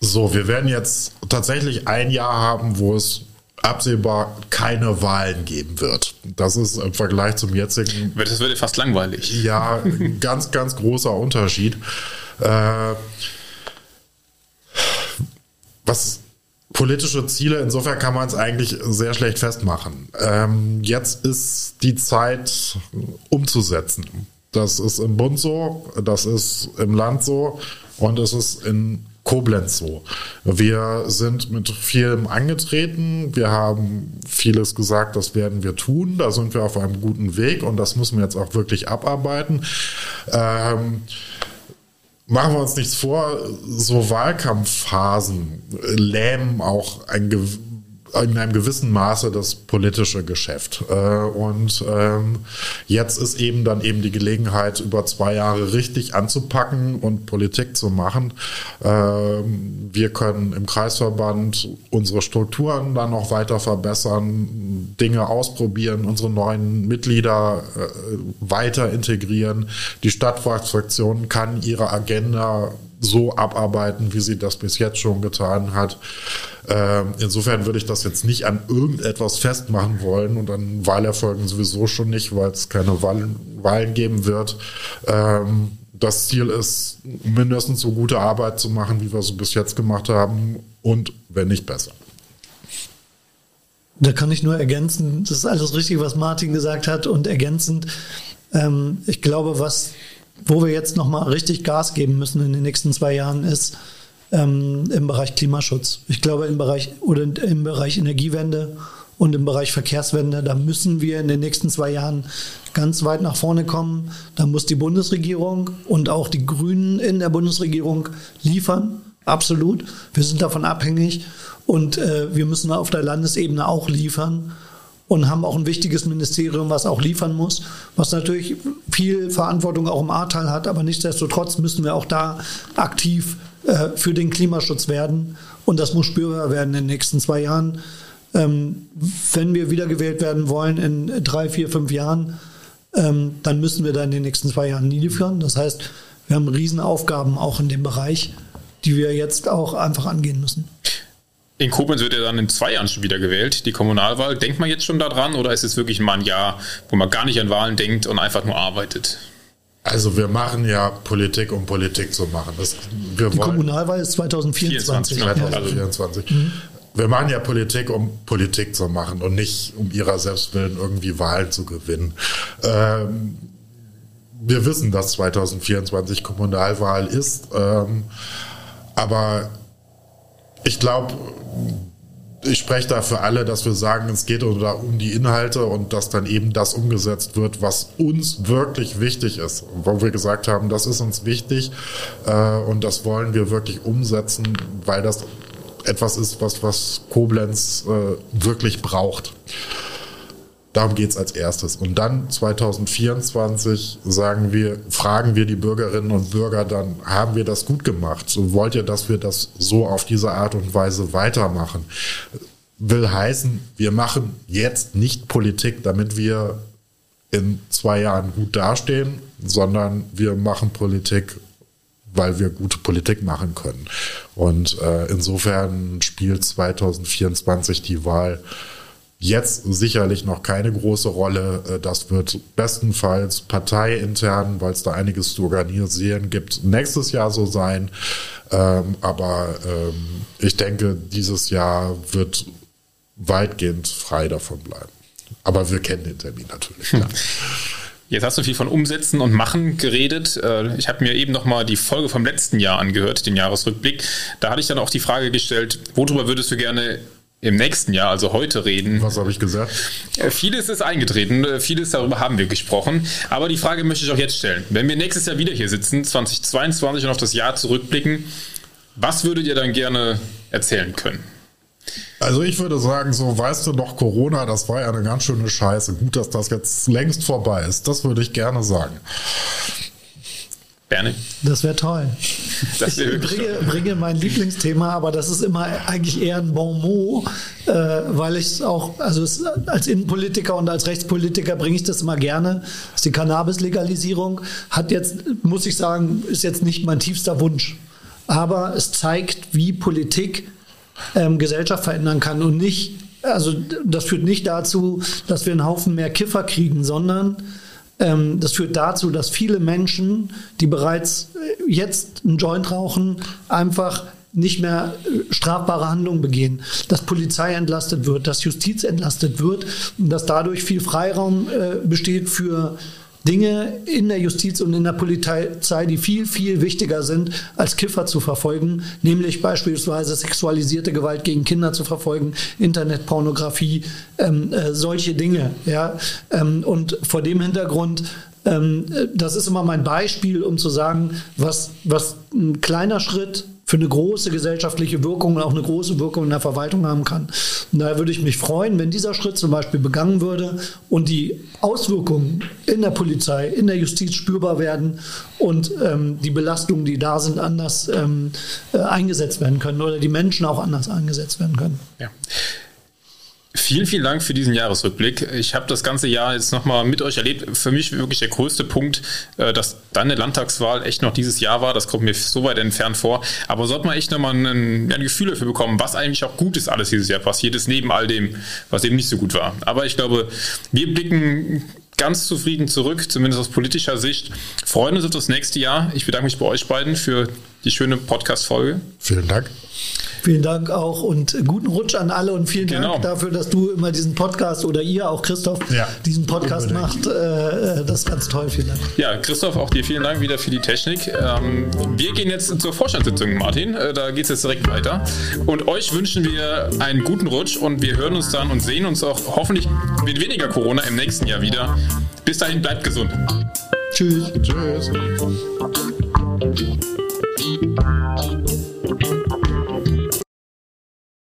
So, wir werden jetzt tatsächlich ein Jahr haben, wo es absehbar keine Wahlen geben wird. Das ist im Vergleich zum jetzigen. Das wird fast langweilig. Ja, ein ganz, ganz großer Unterschied. Äh, was politische Ziele, insofern kann man es eigentlich sehr schlecht festmachen. Ähm, jetzt ist die Zeit umzusetzen. Das ist im Bund so, das ist im Land so und es ist in Koblenz so. Wir sind mit vielem angetreten. Wir haben vieles gesagt, das werden wir tun. Da sind wir auf einem guten Weg und das müssen wir jetzt auch wirklich abarbeiten. Ähm, machen wir uns nichts vor, so Wahlkampfphasen lähmen auch ein in einem gewissen Maße das politische Geschäft. Äh, und ähm, jetzt ist eben dann eben die Gelegenheit, über zwei Jahre richtig anzupacken und Politik zu machen. Ähm, wir können im Kreisverband unsere Strukturen dann noch weiter verbessern, Dinge ausprobieren, unsere neuen Mitglieder äh, weiter integrieren. Die Stadtfraktion kann ihre Agenda so abarbeiten, wie sie das bis jetzt schon getan hat. Ähm, insofern würde ich das jetzt nicht an irgendetwas festmachen wollen und an Wahlerfolgen sowieso schon nicht, weil es keine Wahlen, geben wird. Ähm, das Ziel ist, mindestens so gute Arbeit zu machen, wie wir es bis jetzt gemacht haben und wenn nicht besser. Da kann ich nur ergänzen, das ist alles richtig, was Martin gesagt hat und ergänzend, ähm, ich glaube, was, wo wir jetzt nochmal richtig Gas geben müssen in den nächsten zwei Jahren ist ähm, im Bereich Klimaschutz. Ich glaube, im Bereich oder im Bereich Energiewende und im Bereich Verkehrswende, da müssen wir in den nächsten zwei Jahren ganz weit nach vorne kommen. Da muss die Bundesregierung und auch die Grünen in der Bundesregierung liefern. Absolut. Wir sind davon abhängig. Und äh, wir müssen auf der Landesebene auch liefern und haben auch ein wichtiges Ministerium, was auch liefern muss, was natürlich viel Verantwortung auch im Ahrtal hat, aber nichtsdestotrotz müssen wir auch da aktiv äh, für den Klimaschutz werden und das muss spürbar werden in den nächsten zwei Jahren. Ähm, wenn wir wiedergewählt werden wollen in drei, vier, fünf Jahren, ähm, dann müssen wir da in den nächsten zwei Jahren liefern. Das heißt, wir haben Riesenaufgaben auch in dem Bereich, die wir jetzt auch einfach angehen müssen. In Koblenz wird ja dann in zwei Jahren schon wieder gewählt, die Kommunalwahl. Denkt man jetzt schon daran oder ist es wirklich mal ein Jahr, wo man gar nicht an Wahlen denkt und einfach nur arbeitet? Also wir machen ja Politik, um Politik zu machen. Das, die Kommunalwahl ist 2024. 2024. Mhm. Wir machen ja Politik, um Politik zu machen und nicht um ihrer Selbstwillen irgendwie Wahlen zu gewinnen. Ähm, wir wissen, dass 2024 Kommunalwahl ist, ähm, aber ich glaube, ich spreche da für alle, dass wir sagen, es geht um die Inhalte und dass dann eben das umgesetzt wird, was uns wirklich wichtig ist. Wo wir gesagt haben, das ist uns wichtig äh, und das wollen wir wirklich umsetzen, weil das etwas ist, was, was Koblenz äh, wirklich braucht. Darum geht es als erstes. Und dann 2024 sagen wir, fragen wir die Bürgerinnen und Bürger dann, haben wir das gut gemacht? So wollt ihr, dass wir das so auf diese Art und Weise weitermachen? Will heißen, wir machen jetzt nicht Politik, damit wir in zwei Jahren gut dastehen, sondern wir machen Politik, weil wir gute Politik machen können. Und äh, insofern spielt 2024 die Wahl Jetzt sicherlich noch keine große Rolle. Äh, das wird bestenfalls parteiintern, weil es da einiges zu organisieren gibt, nächstes Jahr so sein. Ähm, aber ähm, ich denke, dieses Jahr wird weitgehend frei davon bleiben. Aber wir kennen den Termin natürlich. Klar. Jetzt hast du viel von Umsetzen und Machen geredet. Äh, ich habe mir eben noch mal die Folge vom letzten Jahr angehört, den Jahresrückblick. Da hatte ich dann auch die Frage gestellt, worüber würdest du gerne im nächsten Jahr, also heute reden. Was habe ich gesagt? Äh, vieles ist eingetreten, äh, vieles darüber haben wir gesprochen. Aber die Frage möchte ich auch jetzt stellen. Wenn wir nächstes Jahr wieder hier sitzen, 2022 und auf das Jahr zurückblicken, was würdet ihr dann gerne erzählen können? Also ich würde sagen, so weißt du noch, Corona, das war ja eine ganz schöne Scheiße. Gut, dass das jetzt längst vorbei ist. Das würde ich gerne sagen. Berne? Das wäre toll. Das wär ich bringe, bringe, mein Lieblingsthema, aber das ist immer eigentlich eher ein Bon mot, äh, weil ich es auch, also es, als Innenpolitiker und als Rechtspolitiker bringe ich das immer gerne. Das ist die Cannabis-Legalisierung. Hat jetzt, muss ich sagen, ist jetzt nicht mein tiefster Wunsch. Aber es zeigt, wie Politik ähm, Gesellschaft verändern kann und nicht, also das führt nicht dazu, dass wir einen Haufen mehr Kiffer kriegen, sondern das führt dazu, dass viele Menschen, die bereits äh, jetzt einen Joint rauchen, einfach nicht mehr äh, strafbare Handlungen begehen, dass Polizei entlastet wird, dass Justiz entlastet wird und dass dadurch viel Freiraum äh, besteht für Dinge in der Justiz und in der Polizei, die viel, viel wichtiger sind, als Kiffer zu verfolgen, nämlich beispielsweise sexualisierte Gewalt gegen Kinder zu verfolgen, Internetpornografie, ähm, äh, solche Dinge. Ja? Ähm, und vor dem Hintergrund ähm, äh, das ist immer mein Beispiel, um zu sagen, was, was ein kleiner Schritt für eine große gesellschaftliche Wirkung und auch eine große Wirkung in der Verwaltung haben kann. Und daher würde ich mich freuen, wenn dieser Schritt zum Beispiel begangen würde und die Auswirkungen in der Polizei, in der Justiz spürbar werden und ähm, die Belastungen, die da sind, anders ähm, äh, eingesetzt werden können oder die Menschen auch anders eingesetzt werden können. Ja. Vielen, vielen Dank für diesen Jahresrückblick. Ich habe das ganze Jahr jetzt nochmal mit euch erlebt. Für mich wirklich der größte Punkt, äh, dass deine Landtagswahl echt noch dieses Jahr war. Das kommt mir so weit entfernt vor. Aber sollte man echt nochmal ein, ein Gefühl dafür bekommen, was eigentlich auch gut ist, alles dieses Jahr passiert ist, neben all dem, was eben nicht so gut war. Aber ich glaube, wir blicken ganz zufrieden zurück, zumindest aus politischer Sicht. Freuen uns auf das nächste Jahr. Ich bedanke mich bei euch beiden für die schöne Podcast-Folge. Vielen Dank. Vielen Dank auch und guten Rutsch an alle und vielen Genau. Dank dafür, dass du immer diesen Podcast oder ihr auch Christoph Ja, diesen Podcast unbedingt. macht. Äh, das ist ganz toll. Vielen Dank. Ja, Christoph, auch dir vielen Dank wieder für die Technik. Ähm, wir gehen jetzt zur Vorstandssitzung, Martin. Äh, da geht es jetzt direkt weiter. Und euch wünschen wir einen guten Rutsch und wir hören uns dann und sehen uns auch hoffentlich mit weniger Corona im nächsten Jahr wieder. Bis dahin, bleibt gesund. Tschüss. Tschüss. Bye.